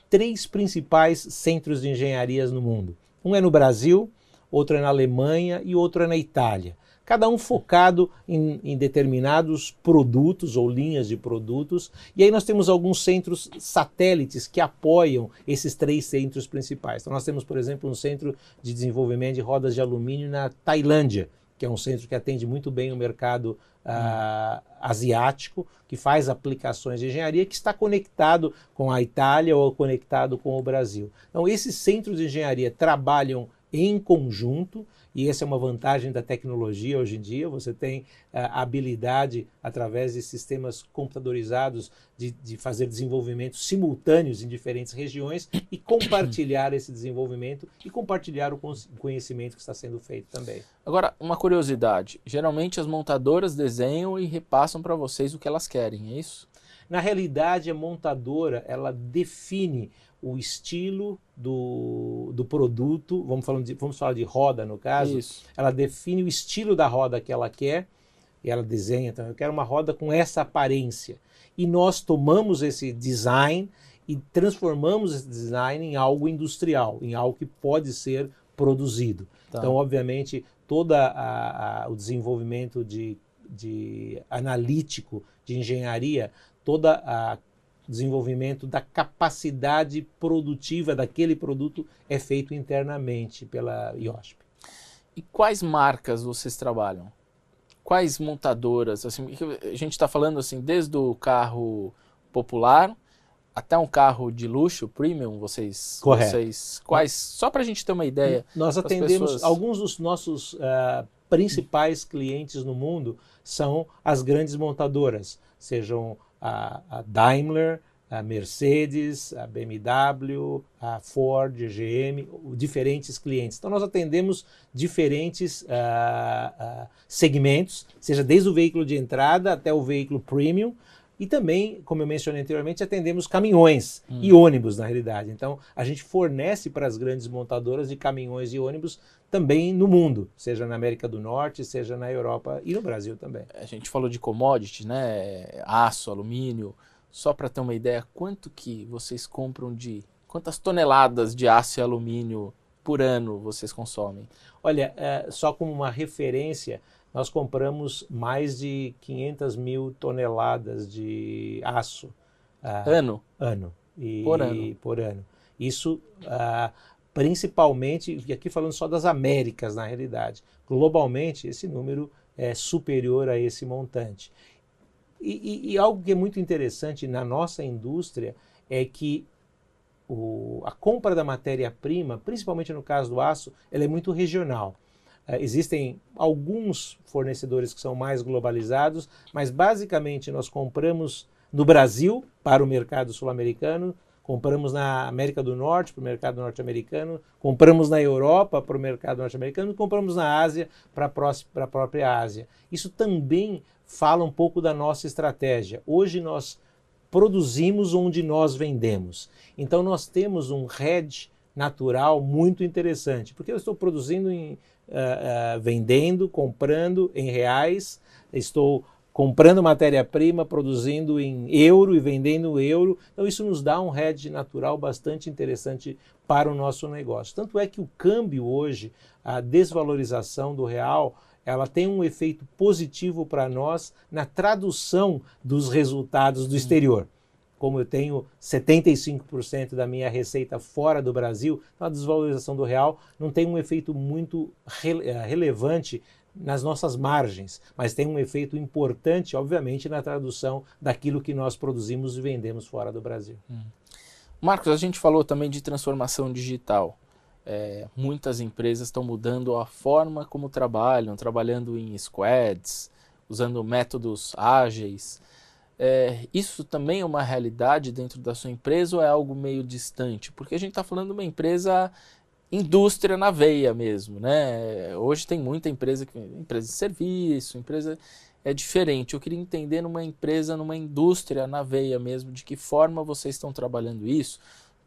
três principais centros de engenharias no mundo. Um é no Brasil, outro é na Alemanha e outro é na Itália cada um focado em, em, determinados produtos ou linhas de produtos. E aí nós temos alguns centros satélites que apoiam esses três centros principais. Então nós temos, por exemplo, um centro de desenvolvimento de rodas de alumínio na Tailândia, que é um centro que atende muito bem o mercado uh, asiático, que faz aplicações de engenharia, que está conectado com a Itália ou conectado com o Brasil. Então, esses centros de engenharia trabalham em conjunto e essa é uma vantagem da tecnologia hoje em dia. Você tem eh, a habilidade, através de sistemas computadorizados, de, de fazer desenvolvimentos simultâneos em diferentes regiões e compartilhar esse desenvolvimento e compartilhar o conhecimento que está sendo feito também. Agora, uma curiosidade: geralmente as montadoras desenham e repassam para vocês o que elas querem, é isso? Na realidade, a montadora ela define o estilo do, do produto, vamos, falando de, vamos falar de roda no caso, Isso. ela define o estilo da roda que ela quer e ela desenha, então eu quero uma roda com essa aparência. E nós tomamos esse design e transformamos esse design em algo industrial, em algo que pode ser produzido. Tá. Então, obviamente, todo o desenvolvimento de, de analítico, de engenharia, toda a desenvolvimento da capacidade produtiva daquele produto é feito internamente pela IOSP. E quais marcas vocês trabalham? Quais montadoras? Assim, a gente está falando assim, desde o carro popular até um carro de luxo, premium, vocês, Correto. vocês quais? Só para a gente ter uma ideia. Nós atendemos pessoas... alguns dos nossos uh, principais clientes no mundo são as grandes montadoras, sejam a, a Daimler, a Mercedes, a BMW, a Ford, a GM, diferentes clientes. Então nós atendemos diferentes uh, uh, segmentos, seja desde o veículo de entrada até o veículo premium. E também, como eu mencionei anteriormente, atendemos caminhões hum. e ônibus, na realidade. Então, a gente fornece para as grandes montadoras de caminhões e ônibus também no mundo, seja na América do Norte, seja na Europa e no Brasil também. A gente falou de commodity, né? Aço, alumínio. Só para ter uma ideia, quanto que vocês compram de. Quantas toneladas de aço e alumínio por ano vocês consomem? Olha, é, só como uma referência, nós compramos mais de 500 mil toneladas de aço. Ah, ano? Ano. E, por ano. Por ano. Isso ah, principalmente, e aqui falando só das Américas na realidade. Globalmente, esse número é superior a esse montante. E, e, e, algo que é muito interessante na nossa indústria é que o, a compra da matéria-prima, principalmente no caso do aço, ela é muito regional. Uh, existem alguns fornecedores que são mais globalizados, mas basicamente nós compramos no Brasil para o mercado sul-americano, compramos na América do Norte para o mercado norte-americano, compramos na Europa para o mercado norte-americano compramos na Ásia para a própria Ásia. Isso também fala um pouco da nossa estratégia. Hoje nós produzimos onde nós vendemos. Então nós temos um hedge natural muito interessante, porque eu estou produzindo em, uh, uh, vendendo, comprando em reais, estou comprando matéria-prima, produzindo em euro e vendendo euro. Então, isso nos dá um hedge natural bastante interessante para o nosso negócio. Tanto é que o câmbio hoje, a desvalorização do real, ela tem um efeito positivo para nós na tradução dos resultados do exterior. Como eu tenho 75% da minha receita fora do Brasil, então a desvalorização do real não tem um efeito muito eh, relevante nas nossas margens, mas tem um efeito importante, obviamente, na tradução daquilo que nós produzimos e vendemos fora do Brasil. Hum. Marcos, a gente falou também de transformação digital. É, muitas empresas estão mudando a forma como trabalham, trabalhando em squads, usando métodos ágeis. É, isso também é uma realidade dentro da sua empresa ou é algo meio distante? Porque a gente está falando de uma empresa indústria na veia mesmo, né? Hoje tem muita empresa, empresa de serviço, empresa é diferente. Eu queria entender numa empresa, numa indústria na veia mesmo, de que forma vocês estão trabalhando isso,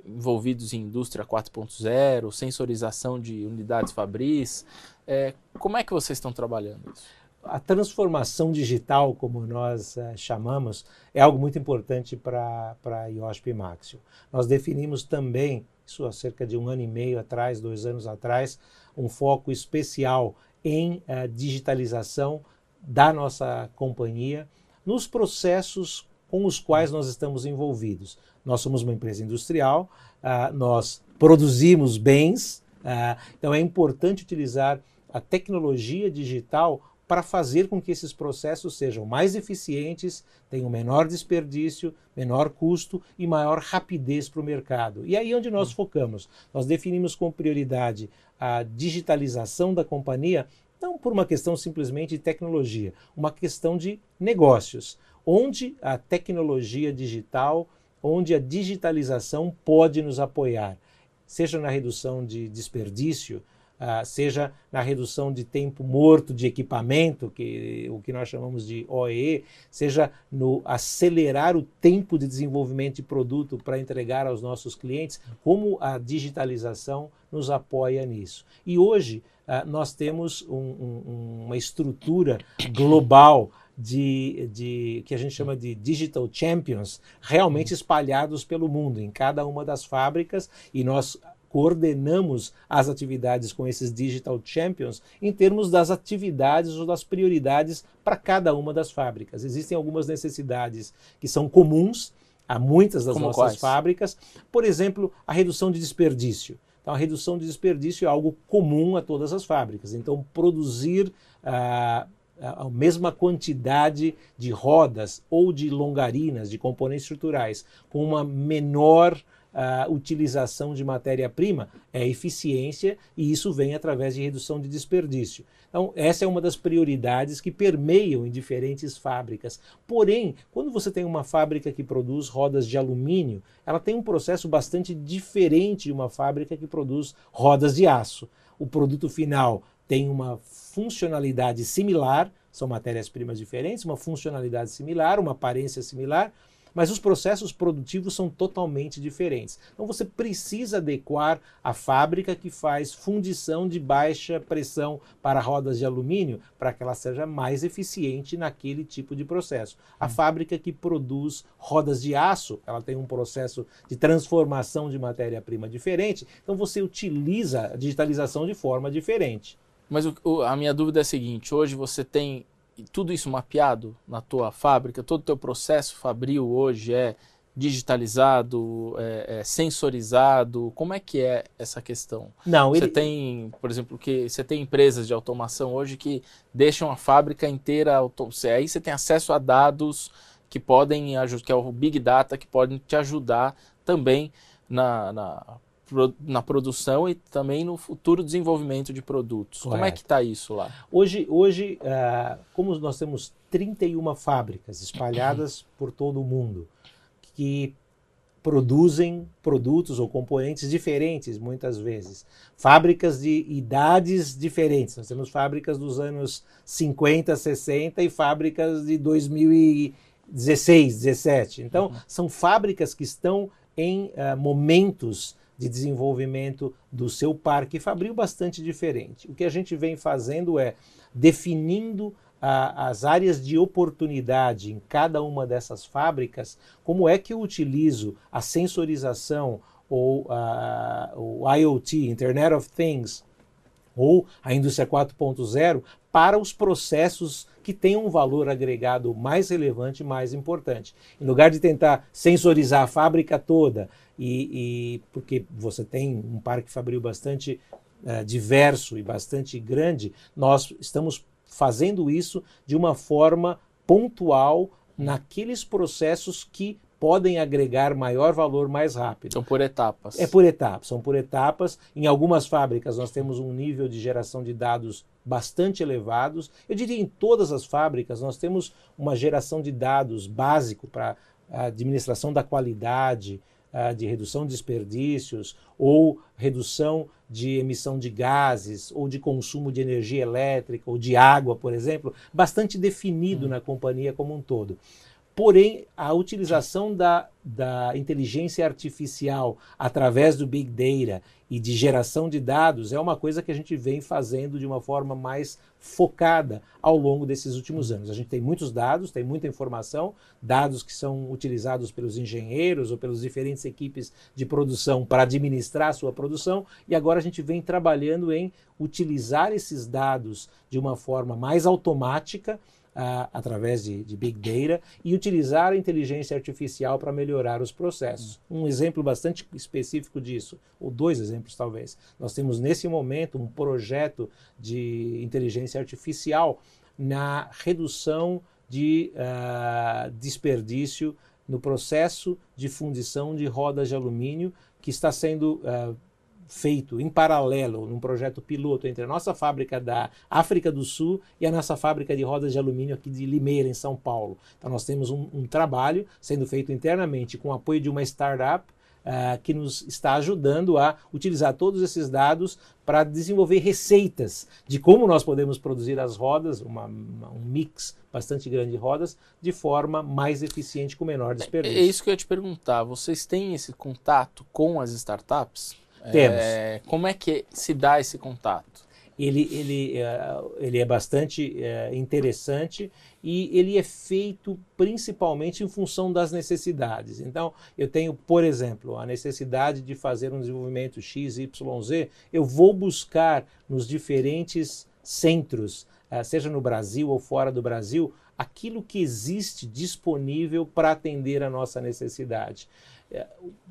envolvidos em indústria 4.0, sensorização de unidades fabris. É, como é que vocês estão trabalhando isso? A transformação digital, como nós é, chamamos, é algo muito importante para a IOSP Maxio. Nós definimos também isso há cerca de um ano e meio atrás, dois anos atrás, um foco especial em uh, digitalização da nossa companhia nos processos com os quais nós estamos envolvidos. Nós somos uma empresa industrial, uh, nós produzimos bens, uh, então é importante utilizar a tecnologia digital para fazer com que esses processos sejam mais eficientes, tenham menor desperdício, menor custo e maior rapidez para o mercado. E aí é onde nós hum. focamos. Nós definimos como prioridade a digitalização da companhia, não por uma questão simplesmente de tecnologia, uma questão de negócios, onde a tecnologia digital, onde a digitalização pode nos apoiar, seja na redução de desperdício, Uh, seja na redução de tempo morto de equipamento, que o que nós chamamos de OE, seja no acelerar o tempo de desenvolvimento de produto para entregar aos nossos clientes, como a digitalização nos apoia nisso. E hoje uh, nós temos um, um, uma estrutura global de, de, que a gente chama de digital champions realmente espalhados pelo mundo em cada uma das fábricas e nós coordenamos as atividades com esses Digital Champions em termos das atividades ou das prioridades para cada uma das fábricas. Existem algumas necessidades que são comuns a muitas das Como nossas quais? fábricas, por exemplo, a redução de desperdício. Então, a redução de desperdício é algo comum a todas as fábricas. Então, produzir ah, a mesma quantidade de rodas ou de longarinas, de componentes estruturais, com uma menor a utilização de matéria-prima é eficiência e isso vem através de redução de desperdício. Então, essa é uma das prioridades que permeiam em diferentes fábricas. Porém, quando você tem uma fábrica que produz rodas de alumínio, ela tem um processo bastante diferente de uma fábrica que produz rodas de aço. O produto final tem uma funcionalidade similar, são matérias-primas diferentes, uma funcionalidade similar, uma aparência similar, mas os processos produtivos são totalmente diferentes. Então você precisa adequar a fábrica que faz fundição de baixa pressão para rodas de alumínio para que ela seja mais eficiente naquele tipo de processo. A hum. fábrica que produz rodas de aço, ela tem um processo de transformação de matéria-prima diferente, então você utiliza a digitalização de forma diferente. Mas o, o, a minha dúvida é a seguinte: hoje você tem tudo isso mapeado na tua fábrica, todo o teu processo fabril hoje é digitalizado, é, é, sensorizado? Como é que é essa questão? Não, você ele... tem, por exemplo, que você tem empresas de automação hoje que deixam a fábrica inteira, aí você tem acesso a dados que podem que é o big data que podem te ajudar também na, na na produção e também no futuro desenvolvimento de produtos. Correto. Como é que está isso lá? Hoje, hoje uh, como nós temos 31 fábricas espalhadas [clears throat] por todo o mundo, que produzem produtos ou componentes diferentes, muitas vezes. Fábricas de idades diferentes. Nós temos fábricas dos anos 50, 60 e fábricas de 2016, 17. Então, uhum. são fábricas que estão em uh, momentos de desenvolvimento do seu parque fabril bastante diferente. O que a gente vem fazendo é definindo as áreas de oportunidade em cada uma dessas fábricas, como é que eu utilizo a sensorização ou a, o IoT, Internet of Things, ou a indústria 4.0 para os processos que têm um valor agregado mais relevante, mais importante. Em lugar de tentar sensorizar a fábrica toda, e, e porque você tem um parque fabril bastante uh, diverso e bastante grande, nós estamos fazendo isso de uma forma pontual naqueles processos que podem agregar maior valor mais rápido. São por etapas. É por etapas, são por etapas. Em algumas fábricas nós temos um nível de geração de dados bastante elevados. Eu diria em todas as fábricas nós temos uma geração de dados básico para a administração da qualidade, de redução de desperdícios ou redução de emissão de gases ou de consumo de energia elétrica ou de água, por exemplo, bastante definido hum. na companhia como um todo. Porém, a utilização da, da inteligência artificial através do Big Data e de geração de dados é uma coisa que a gente vem fazendo de uma forma mais focada ao longo desses últimos anos. A gente tem muitos dados, tem muita informação, dados que são utilizados pelos engenheiros ou pelas diferentes equipes de produção para administrar a sua produção, e agora a gente vem trabalhando em utilizar esses dados de uma forma mais automática uh, através de, de, Big Data e utilizar a inteligência artificial para melhorar os processos. Um exemplo bastante específico disso, ou dois exemplos talvez. Nós temos nesse momento um projeto de inteligência artificial na redução de uh, desperdício no processo de fundição de rodas de alumínio que está sendo uh, feito em paralelo, num projeto piloto entre a nossa fábrica da África do Sul e a nossa fábrica de rodas de alumínio aqui de Limeira, em São Paulo. Então, nós temos um, um trabalho sendo feito internamente com o apoio de uma startup Uh, que nos está ajudando a utilizar todos esses dados para desenvolver receitas de como nós podemos produzir as rodas, uma, uma, um mix bastante grande de rodas, de forma mais eficiente com menor desperdício. É, é isso que eu ia te perguntar. Vocês têm esse contato com as startups? Temos. É, como é que se dá esse contato? Ele, ele, é, ele é bastante é, interessante e ele é feito principalmente em função das necessidades. Então, eu tenho, por exemplo, a necessidade de fazer um desenvolvimento X, Y, Z, eu vou buscar nos diferentes centros, é, seja no Brasil ou fora do Brasil, aquilo que existe disponível para atender a nossa necessidade. É,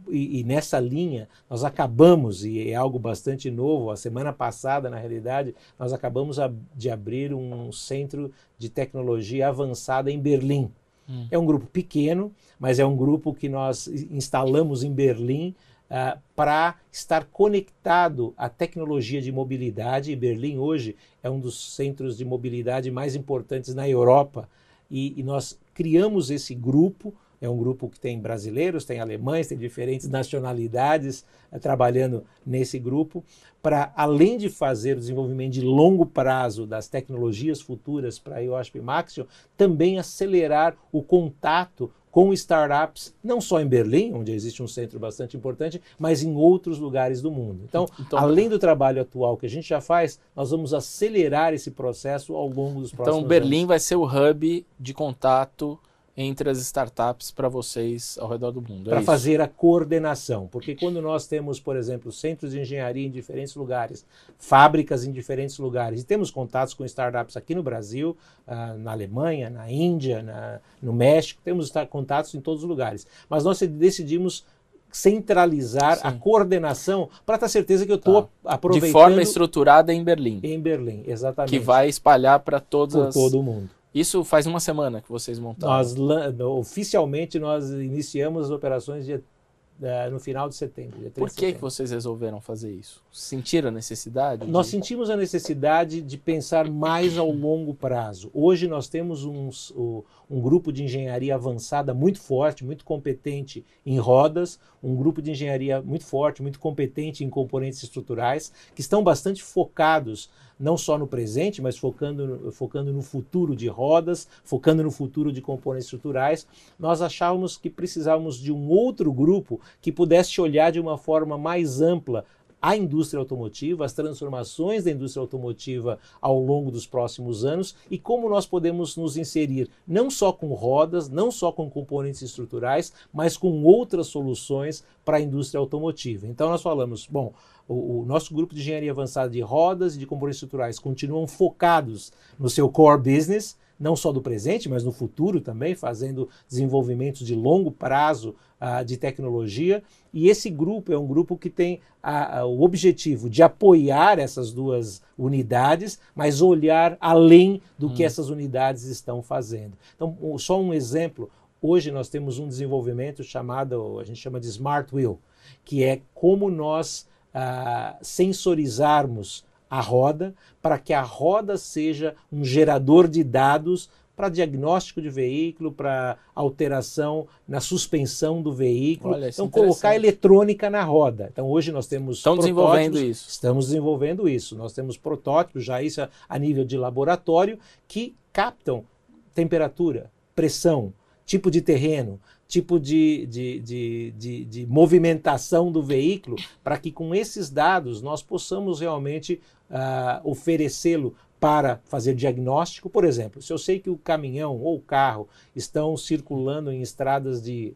e, e, nessa linha, nós acabamos, e é algo bastante novo, a semana passada, na realidade, nós acabamos de abrir um centro de tecnologia avançada em Berlim. Hum. É um grupo pequeno, mas é um grupo que nós instalamos em Berlim uh, para estar conectado à tecnologia de mobilidade. E Berlim hoje é um dos centros de mobilidade mais importantes na Europa. e, e nós criamos esse grupo é um grupo que tem brasileiros, tem alemães, tem diferentes nacionalidades é, trabalhando nesse grupo, para além de fazer o desenvolvimento de longo prazo das tecnologias futuras para a IOSP Maxion, também acelerar o contato com startups, não só em Berlim, onde existe um centro bastante importante, mas em outros lugares do mundo. Então, então, além do trabalho atual que a gente já faz, nós vamos acelerar esse processo ao longo dos próximos anos. Então, Berlim anos. vai ser o hub de contato entre as startups para vocês ao redor do mundo. É para fazer a coordenação, porque quando nós temos, por exemplo, centros de engenharia em diferentes lugares, fábricas em diferentes lugares, e temos contatos com startups aqui no Brasil, uh, na Alemanha, na Índia, na, no México, temos contatos em todos os lugares, mas nós decidimos centralizar Sim. a coordenação para ter certeza que eu estou tá. aproveitando de forma estruturada em Berlim. Em Berlim, exatamente. Que vai espalhar para todos Por todo o mundo. Isso faz uma semana que vocês montaram? Nós, oficialmente, nós iniciamos as operações dia uh, no final de setembro. Por que, que vocês resolveram fazer isso? Sentiram a necessidade? Nós de... sentimos a necessidade de pensar mais ao longo prazo. Hoje nós temos uns, um grupo de engenharia avançada muito forte, muito competente em rodas, um grupo de engenharia muito forte, muito competente em componentes estruturais, que estão bastante focados não só no presente, mas focando, focando no futuro de rodas, focando no futuro de componentes estruturais, nós achávamos que precisávamos de um outro grupo que pudesse olhar de uma forma mais ampla a indústria automotiva, as transformações da indústria automotiva ao longo dos próximos anos e como nós podemos nos inserir não só com rodas, não só com componentes estruturais, mas com outras soluções para a indústria automotiva. Então nós falamos, bom, o, o, nosso grupo de engenharia avançada de rodas e de componentes estruturais continuam focados no seu core business, não só do presente, mas no futuro também, fazendo desenvolvimentos de longo prazo uh, de tecnologia. E esse grupo é um grupo que tem a, a, o objetivo de apoiar essas duas unidades, mas olhar além do hum. que essas unidades estão fazendo. Então, só um exemplo. Hoje nós temos um desenvolvimento chamado, a gente chama de Smart Wheel, que é como nós sensorizarmos a roda para que a roda seja um gerador de dados para diagnóstico de veículo, para alteração na suspensão do veículo. Olha, então, colocar eletrônica na roda. Então, hoje nós temos. Estão desenvolvendo isso. Estamos desenvolvendo isso. Nós temos protótipos, já isso a nível de laboratório, que captam temperatura, pressão, tipo de terreno, tipo de, de, de, de, de movimentação do veículo, para que com esses dados nós possamos realmente uh, oferecê-lo para fazer diagnóstico. Por exemplo, se eu sei que o caminhão ou o carro estão circulando em estradas de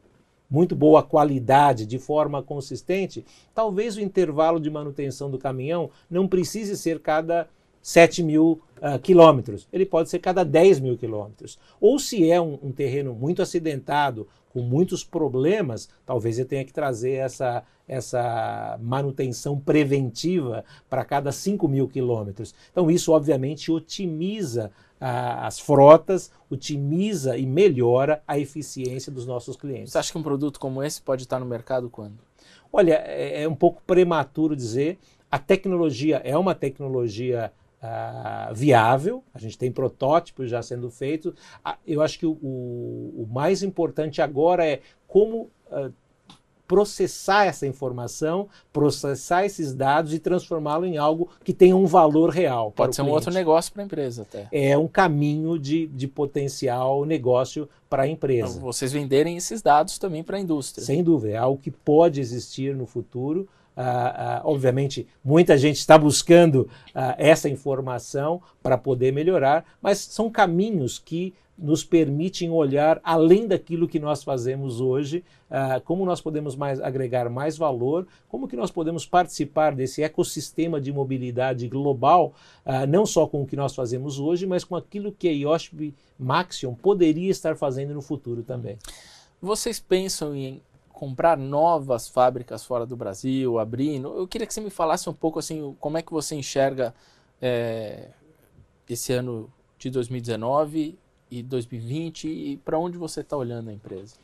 muito boa qualidade, de forma consistente, talvez o intervalo de manutenção do caminhão não precise ser cada 7 mil uh, quilômetros, ele pode ser cada 10 mil quilômetros. Ou se é um, um, terreno muito acidentado, com muitos problemas, talvez ele tenha que trazer essa, essa manutenção preventiva para cada 5 mil quilômetros. Então, isso obviamente otimiza uh, as frotas, otimiza e melhora a eficiência dos nossos clientes. Você acha que um produto como esse pode estar no mercado quando? Olha, é, é um pouco prematuro dizer. A tecnologia é uma tecnologia uh, viável, a gente tem protótipos já sendo feitos. Uh, eu acho que o, o, o, mais importante agora é como uh, processar essa informação, processar esses dados e transformá-lo em algo que tenha um valor real. Pode ser um outro negócio para a empresa até. É um caminho de, de potencial negócio para a empresa. Então, vocês venderem esses dados também para a indústria. Sem dúvida, é algo que pode existir no futuro. Ah, ah, obviamente, muita gente está buscando ah, essa informação para poder melhorar, mas são caminhos que nos permitem olhar além daquilo que nós fazemos hoje, como nós podemos mais agregar mais valor, como que nós podemos participar desse ecossistema de mobilidade global, não só com o que nós fazemos hoje, mas com aquilo que a Yoshbi Maxion poderia estar fazendo no futuro também. Vocês pensam em comprar novas fábricas fora do Brasil, abrindo. Eu queria que você me falasse um pouco assim, como é que você enxerga é, esse ano de 2019 e 2020 e para onde você está olhando a empresa?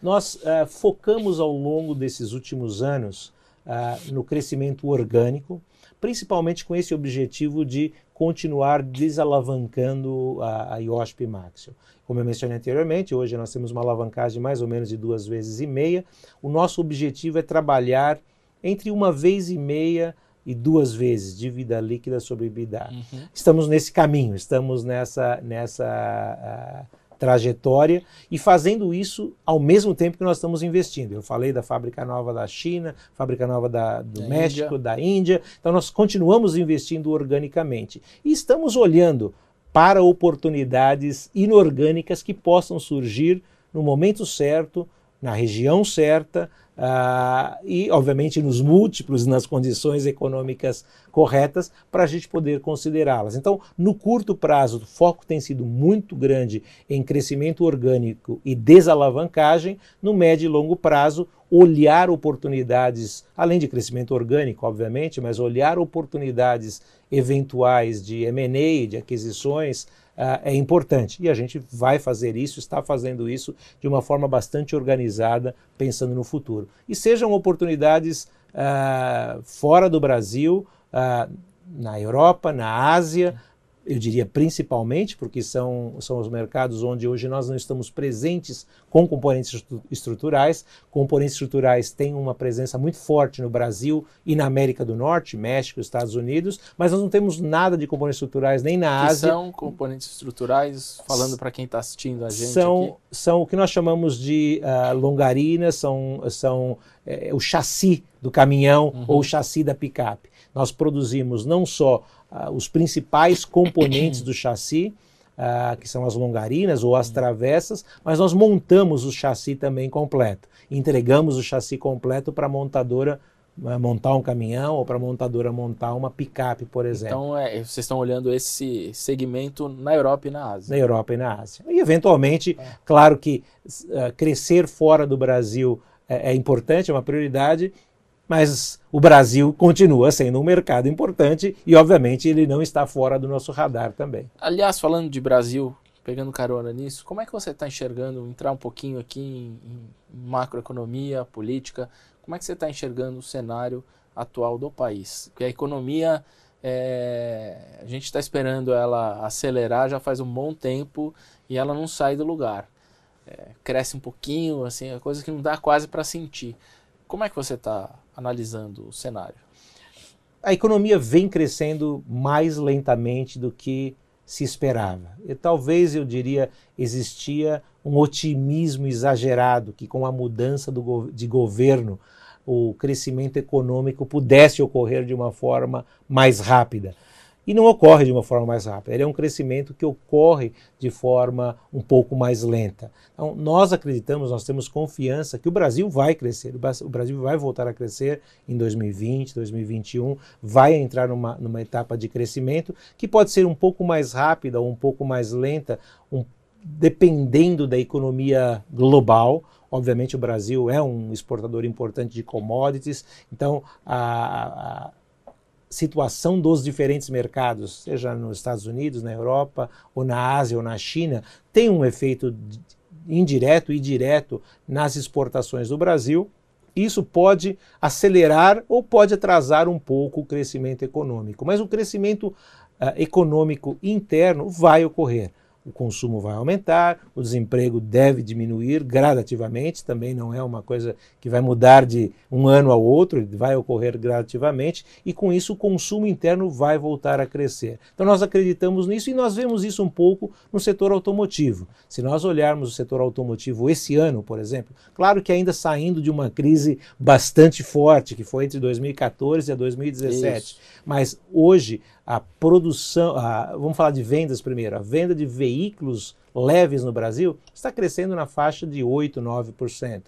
Nós uh, focamos ao longo desses últimos anos uh, no crescimento orgânico, principalmente com esse objetivo de continuar desalavancando a, a IOSP Maxio. Como eu mencionei anteriormente, hoje nós temos uma alavancagem mais ou menos de duas vezes e meia. O nosso objetivo é trabalhar entre uma vez e meia e duas vezes dívida líquida sobre EBITDA. Uhum. Estamos nesse caminho, estamos nessa, nessa uh, trajetória e fazendo isso ao mesmo tempo que nós estamos investindo. Eu falei da fábrica nova da China, fábrica nova da, do da México, Índia. da Índia. Então nós continuamos investindo organicamente e estamos olhando para oportunidades inorgânicas que possam surgir no momento certo, na região certa, Uh, e, obviamente, nos múltiplos, nas condições econômicas corretas, para a gente poder considerá-las. Então, no curto prazo, o foco tem sido muito grande em crescimento orgânico e desalavancagem. No médio e longo prazo, olhar oportunidades, além de crescimento orgânico, obviamente, mas olhar oportunidades eventuais de M&A, de aquisições, é importante. E a gente vai fazer isso, está fazendo isso de uma forma bastante organizada, pensando no futuro. E sejam oportunidades uh, fora do Brasil, uh, na Europa, na Ásia, eu diria principalmente, porque são, são os mercados onde hoje nós não estamos presentes com componentes estruturais. Componentes estruturais têm uma presença muito forte no Brasil e na América do Norte, México, Estados Unidos, mas nós não temos nada de componentes estruturais nem na que Ásia. são componentes estruturais, falando para quem está assistindo a gente são, aqui? São o que nós chamamos de uh, longarinas, são, são é, o chassi do caminhão uhum. ou o chassi da picape. Nós produzimos não só uh, os principais [coughs] componentes do chassi, uh, que são as longarinas ou as travessas, mas nós montamos o chassi também completo. Entregamos o chassi completo para a montadora uh, montar um caminhão ou para a montadora montar uma picape, por exemplo. Então, é, vocês estão olhando esse segmento na Europa e na Ásia. Na Europa e na Ásia. E, eventualmente, é. claro que uh, crescer fora do Brasil é, é importante, é uma prioridade, mas o Brasil continua sendo um mercado importante e, obviamente, ele não está fora do nosso radar também. Aliás, falando de Brasil, pegando carona nisso, como é que você está enxergando, entrar um pouquinho aqui em, em macroeconomia, política, como é que você está enxergando o cenário atual do país? Porque a economia, é, a gente está esperando ela acelerar já faz um bom tempo e ela não sai do lugar. É, cresce um pouquinho, assim, é coisa que não dá quase para sentir. Como é que você está analisando o cenário? A economia vem crescendo mais lentamente do que se esperava. E talvez eu diria existia um otimismo exagerado que com a mudança do, de governo o crescimento econômico pudesse ocorrer de uma forma mais rápida e não ocorre de uma forma mais rápida. Ele é um crescimento que ocorre de forma um pouco mais lenta. Então, nós acreditamos, nós temos confiança que o Brasil vai crescer, o Brasil vai voltar a crescer em 2020, 2021, vai entrar numa, numa etapa de crescimento que pode ser um pouco mais rápida ou um pouco mais lenta, um, dependendo da economia global. Obviamente, o Brasil é um exportador importante de commodities, então a, a situação dos diferentes mercados, seja nos Estados Unidos, na Europa, ou na Ásia, ou na China, tem um efeito indireto e direto nas exportações do Brasil. Isso pode acelerar ou pode atrasar um pouco o crescimento econômico, mas o crescimento uh, econômico interno vai ocorrer o consumo vai aumentar, o desemprego deve diminuir gradativamente, também não é uma coisa que vai mudar de um ano ao outro, vai ocorrer gradativamente, e com isso o consumo interno vai voltar a crescer. Então nós acreditamos nisso e nós vemos isso um pouco no setor automotivo. Se nós olharmos o setor automotivo esse ano, por exemplo, claro que ainda saindo de uma crise bastante forte, que foi entre 2014 e 2017, isso. mas hoje a produção, a, vamos falar de vendas primeiro, a venda de veículos leves no Brasil está crescendo na faixa de 8, 9%.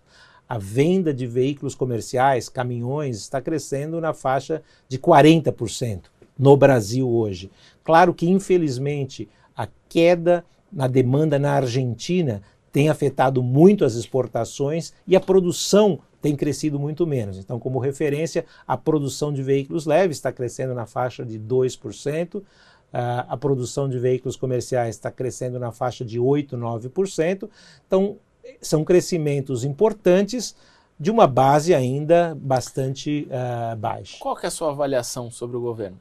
A venda de veículos comerciais, caminhões, está crescendo na faixa de 40% no Brasil hoje. Claro que, infelizmente, a queda na demanda na Argentina tem afetado muito as exportações e a produção tem crescido muito menos. Então, como referência, a produção de veículos leves está crescendo na faixa de 2%, ah, a produção de veículos comerciais está crescendo na faixa de 8%, 9%. Então, são crescimentos importantes de uma base ainda bastante uh, baixa. Qual é a sua avaliação sobre o governo?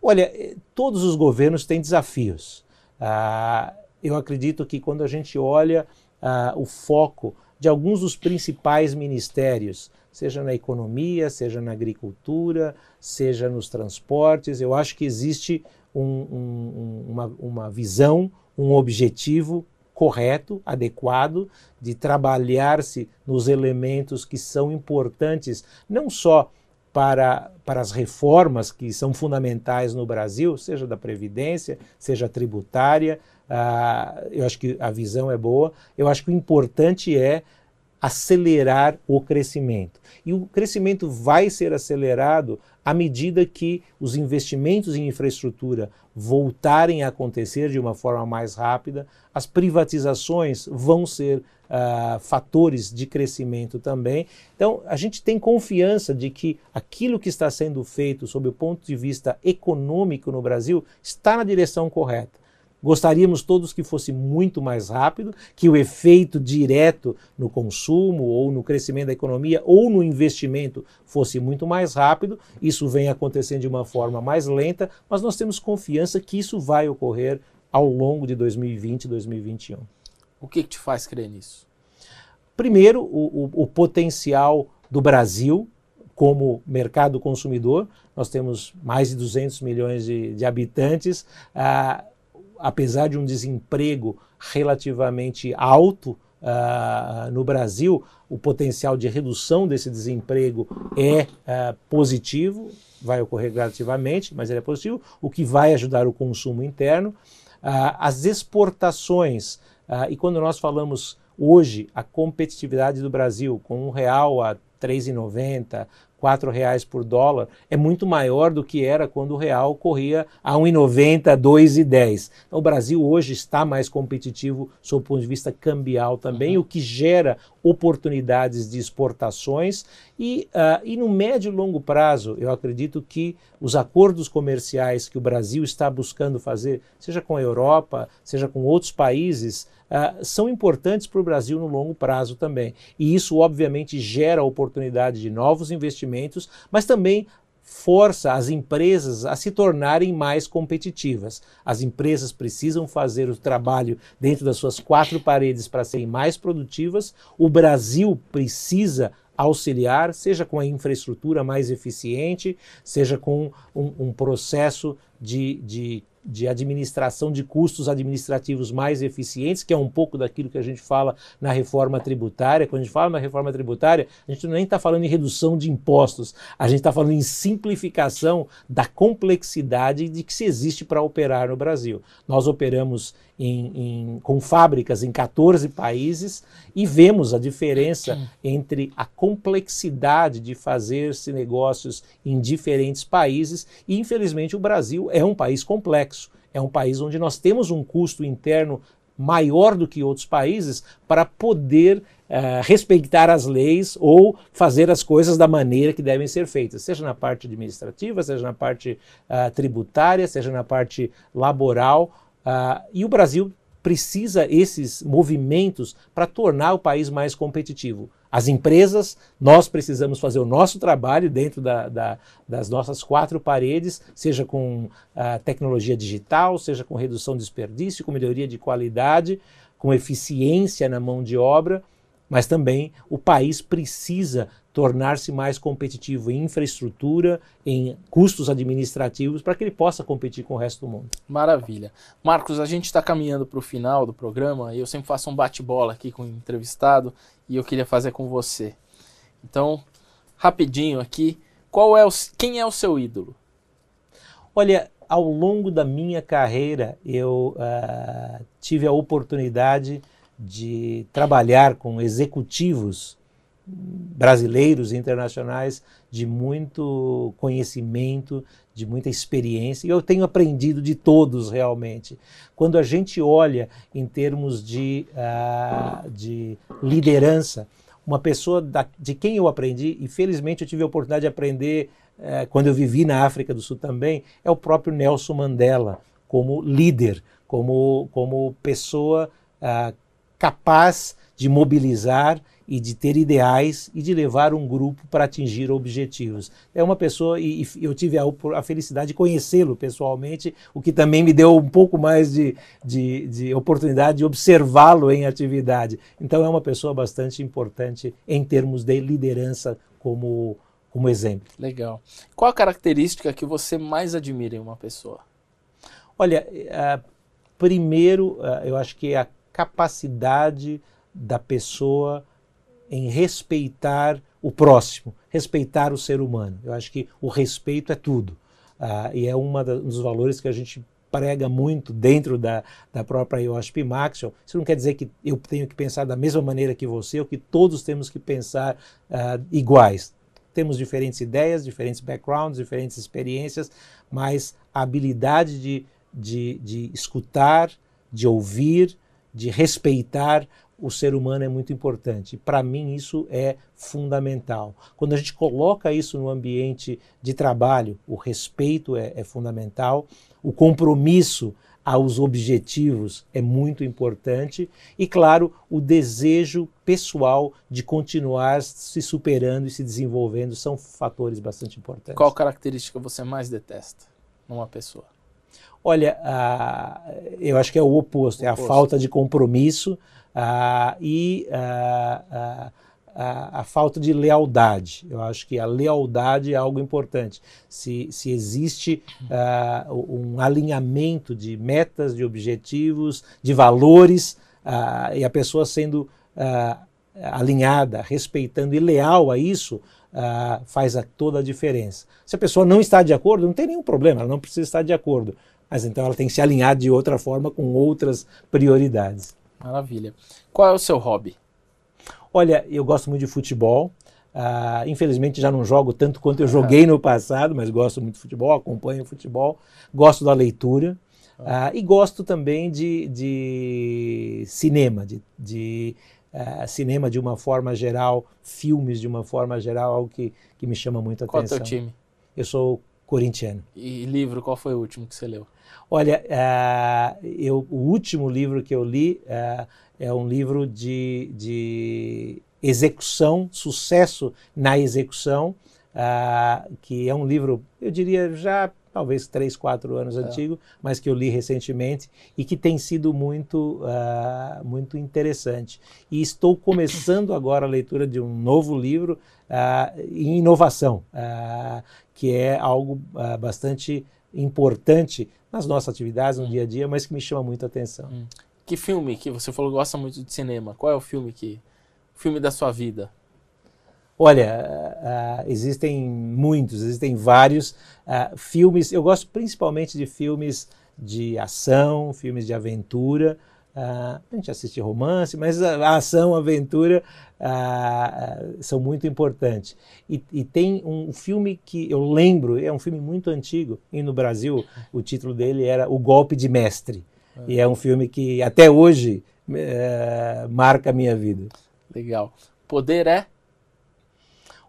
Olha, eh, todos os governos têm desafios. Uh, eu acredito que quando a gente olha uh, o foco de alguns dos principais ministérios, seja na economia, seja na agricultura, seja nos transportes. Eu acho que existe um, um, uma, uma visão, um objetivo correto, adequado, de trabalhar-se nos elementos que são importantes, não só para, para as reformas que são fundamentais no Brasil, seja da Previdência, seja tributária, Uh, eu acho que a visão é boa. Eu acho que o importante é acelerar o crescimento. E o crescimento vai ser acelerado à medida que os investimentos em infraestrutura voltarem a acontecer de uma forma mais rápida, as privatizações vão ser uh, fatores de crescimento também. Então, a gente tem confiança de que aquilo que está sendo feito sob o ponto de vista econômico no Brasil está na direção correta. Gostaríamos todos que fosse muito mais rápido, que o efeito direto no consumo ou no crescimento da economia ou no investimento fosse muito mais rápido. Isso vem acontecendo de uma forma mais lenta, mas nós temos confiança que isso vai ocorrer ao longo de 2020 e 2021. O que, te faz crer nisso? Primeiro, o, o, o potencial do Brasil como mercado consumidor. Nós temos mais de 200 milhões de, de habitantes. Ah, apesar de um desemprego relativamente alto uh, no Brasil, o potencial de redução desse desemprego é uh, positivo, vai ocorrer gradativamente, mas ele é positivo, o que vai ajudar o consumo interno. Uh, as exportações, e quando nós falamos hoje a competitividade do Brasil com um real a 3,90, quatro reais por dólar é muito maior do que era quando o real corria a 1,90, 2,10. Então, o Brasil hoje está mais competitivo sob o ponto de vista cambial também, uhum. o que gera oportunidades de exportações e, uh, e no médio e longo prazo eu acredito que os acordos comerciais que o Brasil está buscando fazer, seja com a Europa, seja com outros países, uh, são importantes para o Brasil no longo prazo também. E isso, obviamente, gera oportunidade de novos investimentos, mas também força as empresas a se tornarem mais competitivas. As empresas precisam fazer o trabalho dentro das suas quatro paredes para serem mais produtivas. O Brasil precisa auxiliar, seja com a infraestrutura mais eficiente, seja com um, um processo de, de de administração de custos administrativos mais eficientes, que é um pouco daquilo que a gente fala na reforma tributária. Quando a gente fala na reforma tributária, a gente nem está falando em redução de impostos, a gente está falando em simplificação da complexidade de que se existe para operar no Brasil. Nós operamos em, em, com fábricas em 14 países e vemos a diferença entre a complexidade de fazer-se negócios em diferentes países e, infelizmente, o Brasil é um país complexo. É um país onde nós temos um custo interno maior do que outros países para poder uh, respeitar as leis ou fazer as coisas da maneira que devem ser feitas, seja na parte administrativa, seja na parte uh, tributária, seja na parte laboral. Uh, e o Brasil precisa esses movimentos para tornar o país mais competitivo. As empresas, nós precisamos fazer o nosso trabalho dentro da, da, das nossas quatro paredes, seja com uh, tecnologia digital, seja com redução de desperdício, com melhoria de qualidade, com eficiência na mão de obra, mas também o país precisa tornar-se mais competitivo em infraestrutura, em custos administrativos, para que ele possa competir com o resto do mundo. Maravilha. Marcos, a gente está caminhando para o final do programa e eu sempre faço um bate-bola aqui com o entrevistado e eu queria fazer com você. Então, rapidinho aqui, qual é o, quem é o seu ídolo? Olha, ao longo da minha carreira, eu uh, tive a oportunidade de trabalhar com executivos brasileiros e internacionais de muito conhecimento, de muita experiência, e eu tenho aprendido de todos realmente. Quando a gente olha em termos de, uh, de liderança, uma pessoa da, de quem eu aprendi, e felizmente eu tive a oportunidade de aprender uh, quando eu vivi na África do Sul também, é o próprio Nelson Mandela, como líder, como, como pessoa uh, capaz de mobilizar e de ter ideais e de levar um grupo para atingir objetivos. É uma pessoa, e, e eu tive a, a felicidade de conhecê-lo pessoalmente, o que também me deu um pouco mais de, de, de oportunidade de observá-lo em atividade. Então, é uma pessoa bastante importante em termos de liderança como, como exemplo. Legal. Qual a característica que você mais admira em uma pessoa? Olha, uh, primeiro, uh, eu acho que é a capacidade da pessoa em respeitar o próximo, respeitar o ser humano. Eu acho que o respeito é tudo. Uh, e é um dos valores que a gente prega muito dentro da, da própria IOSP Maxion. Isso não quer dizer que eu tenho que pensar da mesma maneira que você ou que todos temos que pensar uh, iguais. Temos diferentes ideias, diferentes backgrounds, diferentes experiências, mas a habilidade de, de, de escutar, de ouvir, de respeitar o ser humano é muito importante. Para mim, isso é fundamental. Quando a gente coloca isso no ambiente de trabalho, o respeito é, é fundamental, o compromisso aos objetivos é muito importante e, claro, o desejo pessoal de continuar se superando e se desenvolvendo são fatores bastante importantes. Qual característica você mais detesta numa pessoa? Olha, eu acho que é o oposto, o é oposto. a falta de compromisso e a, a, falta de lealdade. Eu acho que a lealdade é algo importante. Se, se existe uh, um alinhamento de metas, de objetivos, de valores, uh, e a pessoa sendo uh, alinhada, respeitando e leal a isso, faz a, toda a diferença. Se a pessoa não está de acordo, não tem nenhum problema, ela não precisa estar de acordo. Mas então ela tem que se alinhar de outra forma com outras prioridades. Maravilha. Qual é o seu hobby? Olha, eu gosto muito de futebol. Uh, infelizmente já não jogo tanto quanto eu joguei no passado, mas gosto muito de futebol, acompanho o futebol, gosto da leitura uh, e gosto também de, de cinema, de, de uh, cinema de uma forma geral, filmes de uma forma geral, algo que, que me chama muito a Qual atenção. Qual é o teu time? Eu sou corintiano. E livro, qual foi o último que você leu? Olha, eu, o último livro que eu li é um livro de, de execução, sucesso na execução, uh, que é um livro, eu diria já talvez três, quatro anos é. antigo, mas que eu li recentemente e que tem sido muito, uh, muito interessante. E estou começando agora a leitura de um novo livro uh, em inovação, uh, que é algo bastante importante nas nossas atividades, no hum. dia a dia, mas que me chama muito a atenção. Hum. Que filme que você falou gosta muito de cinema? Qual é o filme que filme da sua vida? Olha, uh, existem muitos, existem vários uh, filmes. Eu gosto principalmente de filmes de ação, filmes de aventura. Uh, a gente assiste romance, mas a, ação, a aventura são muito importantes. E, e, tem um filme que eu lembro, é um filme muito antigo, e no Brasil o título dele era O Golpe de Mestre. E é um filme que até hoje é, marca a minha vida. Legal. Poder é?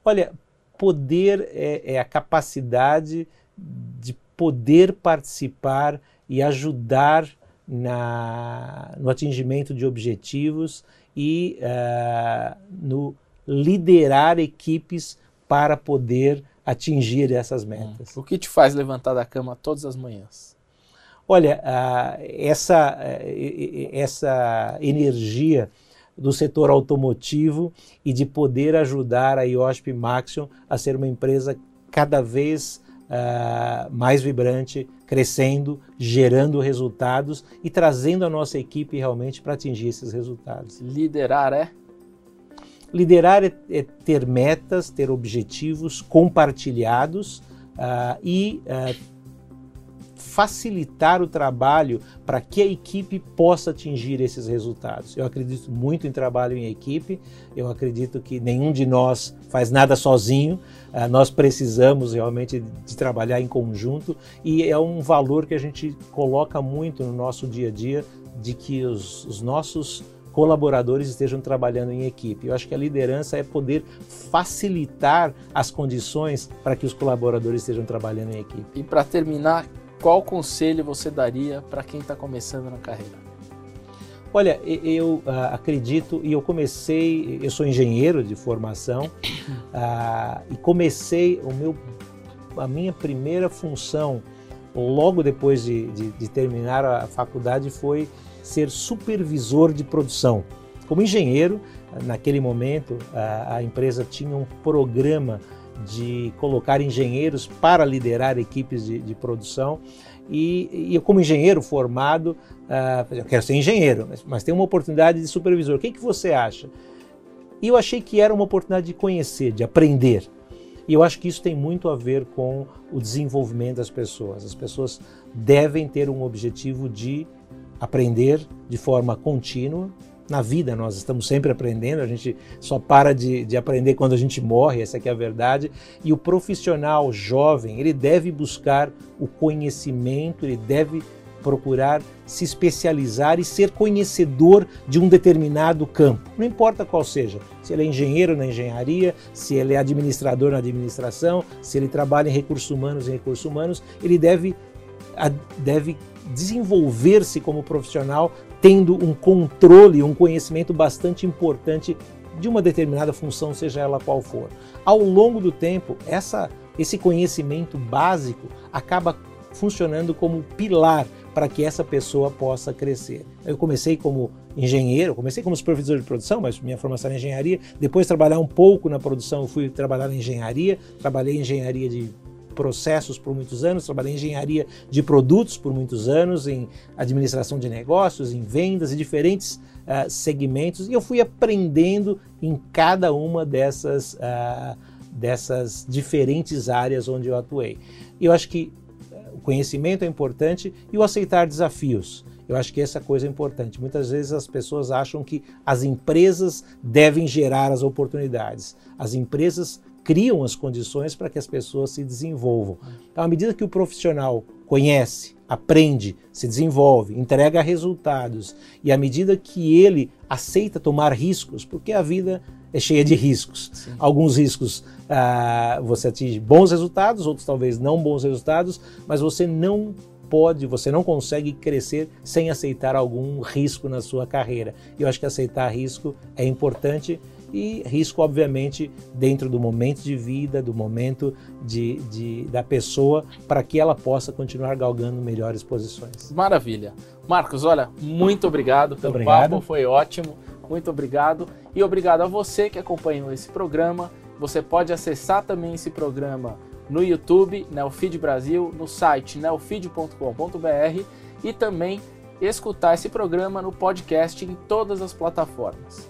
Olha, poder é, é a capacidade de poder participar e ajudar na, no atingimento de objetivos e uh, no liderar equipes para poder atingir essas metas. O que te faz levantar da cama todas as manhãs? Olha, essa, essa energia do setor automotivo e de poder ajudar a IOSP Maxion a ser uma empresa cada vez uh, mais vibrante, crescendo, gerando resultados e trazendo a nossa equipe realmente para atingir esses resultados. Liderar é? Liderar é, é ter metas, ter objetivos compartilhados uh, e uh, facilitar o trabalho para que a equipe possa atingir esses resultados. Eu acredito muito em trabalho em equipe, eu acredito que nenhum de nós faz nada sozinho, uh, nós precisamos realmente de trabalhar em conjunto e é um valor que a gente coloca muito no nosso dia a dia de que os, os nossos colaboradores estejam trabalhando em equipe. Eu acho que a liderança é poder facilitar as condições para que os colaboradores estejam trabalhando em equipe. E para terminar, qual conselho você daria para quem está começando na carreira? Olha, eu uh, acredito e eu comecei, eu sou engenheiro de formação uh, [coughs] e comecei o meu, a minha primeira função logo depois de, de, de terminar a faculdade foi ser supervisor de produção. Como engenheiro, naquele momento a, a empresa tinha um programa de colocar engenheiros para liderar equipes de, de produção. E, e, eu, como engenheiro formado, uh, eu quero ser engenheiro, mas, mas tem uma oportunidade de supervisor. O que, que você acha? E eu achei que era uma oportunidade de conhecer, de aprender. E eu acho que isso tem muito a ver com o desenvolvimento das pessoas. As pessoas devem ter um objetivo de aprender de forma contínua. Na vida nós estamos sempre aprendendo, a gente só para de, de aprender quando a gente morre, essa é a verdade. E o profissional jovem, ele deve buscar o conhecimento, ele deve procurar se especializar e ser conhecedor de um determinado campo, não importa qual seja. Se ele é engenheiro na engenharia, se ele é administrador na administração, se ele trabalha em recursos humanos em recursos humanos, ele deve, deve desenvolver-se como profissional tendo um controle, um conhecimento bastante importante de uma determinada função, seja ela qual for. Ao longo do tempo, essa, esse conhecimento básico acaba funcionando como pilar para que essa pessoa possa crescer. Eu comecei como engenheiro, comecei como supervisor de produção, mas minha formação é engenharia. Depois de trabalhar um pouco na produção, fui trabalhar na engenharia, trabalhei em engenharia de processos por muitos anos, trabalhei em engenharia de produtos por muitos anos, em administração de negócios, em vendas e diferentes uh, segmentos, e eu fui aprendendo em cada uma dessas, uh, dessas diferentes áreas onde eu atuei. Eu acho que o conhecimento é importante e o aceitar desafios. Eu acho que essa coisa é importante. Muitas vezes as pessoas acham que as empresas devem gerar as oportunidades. As empresas criam as condições para que as pessoas se desenvolvam. Então, à medida que o profissional conhece, aprende, se desenvolve, entrega resultados e à medida que ele aceita tomar riscos, porque a vida é cheia de riscos. Sim. Alguns riscos ah, você atinge bons resultados, outros talvez não bons resultados, mas você não pode, você não consegue crescer sem aceitar algum risco na sua carreira. E eu acho que aceitar risco é importante e risco, obviamente, dentro do momento de vida, do momento de, de da pessoa, para que ela possa continuar galgando melhores posições. Maravilha. Marcos, olha, muito obrigado pelo obrigado. papo, foi ótimo. Muito obrigado. E obrigado a você que acompanhou esse programa. Você pode acessar também esse programa no YouTube, Neofeed Brasil, no site neofeed.com.br e também escutar esse programa no podcast em todas as plataformas.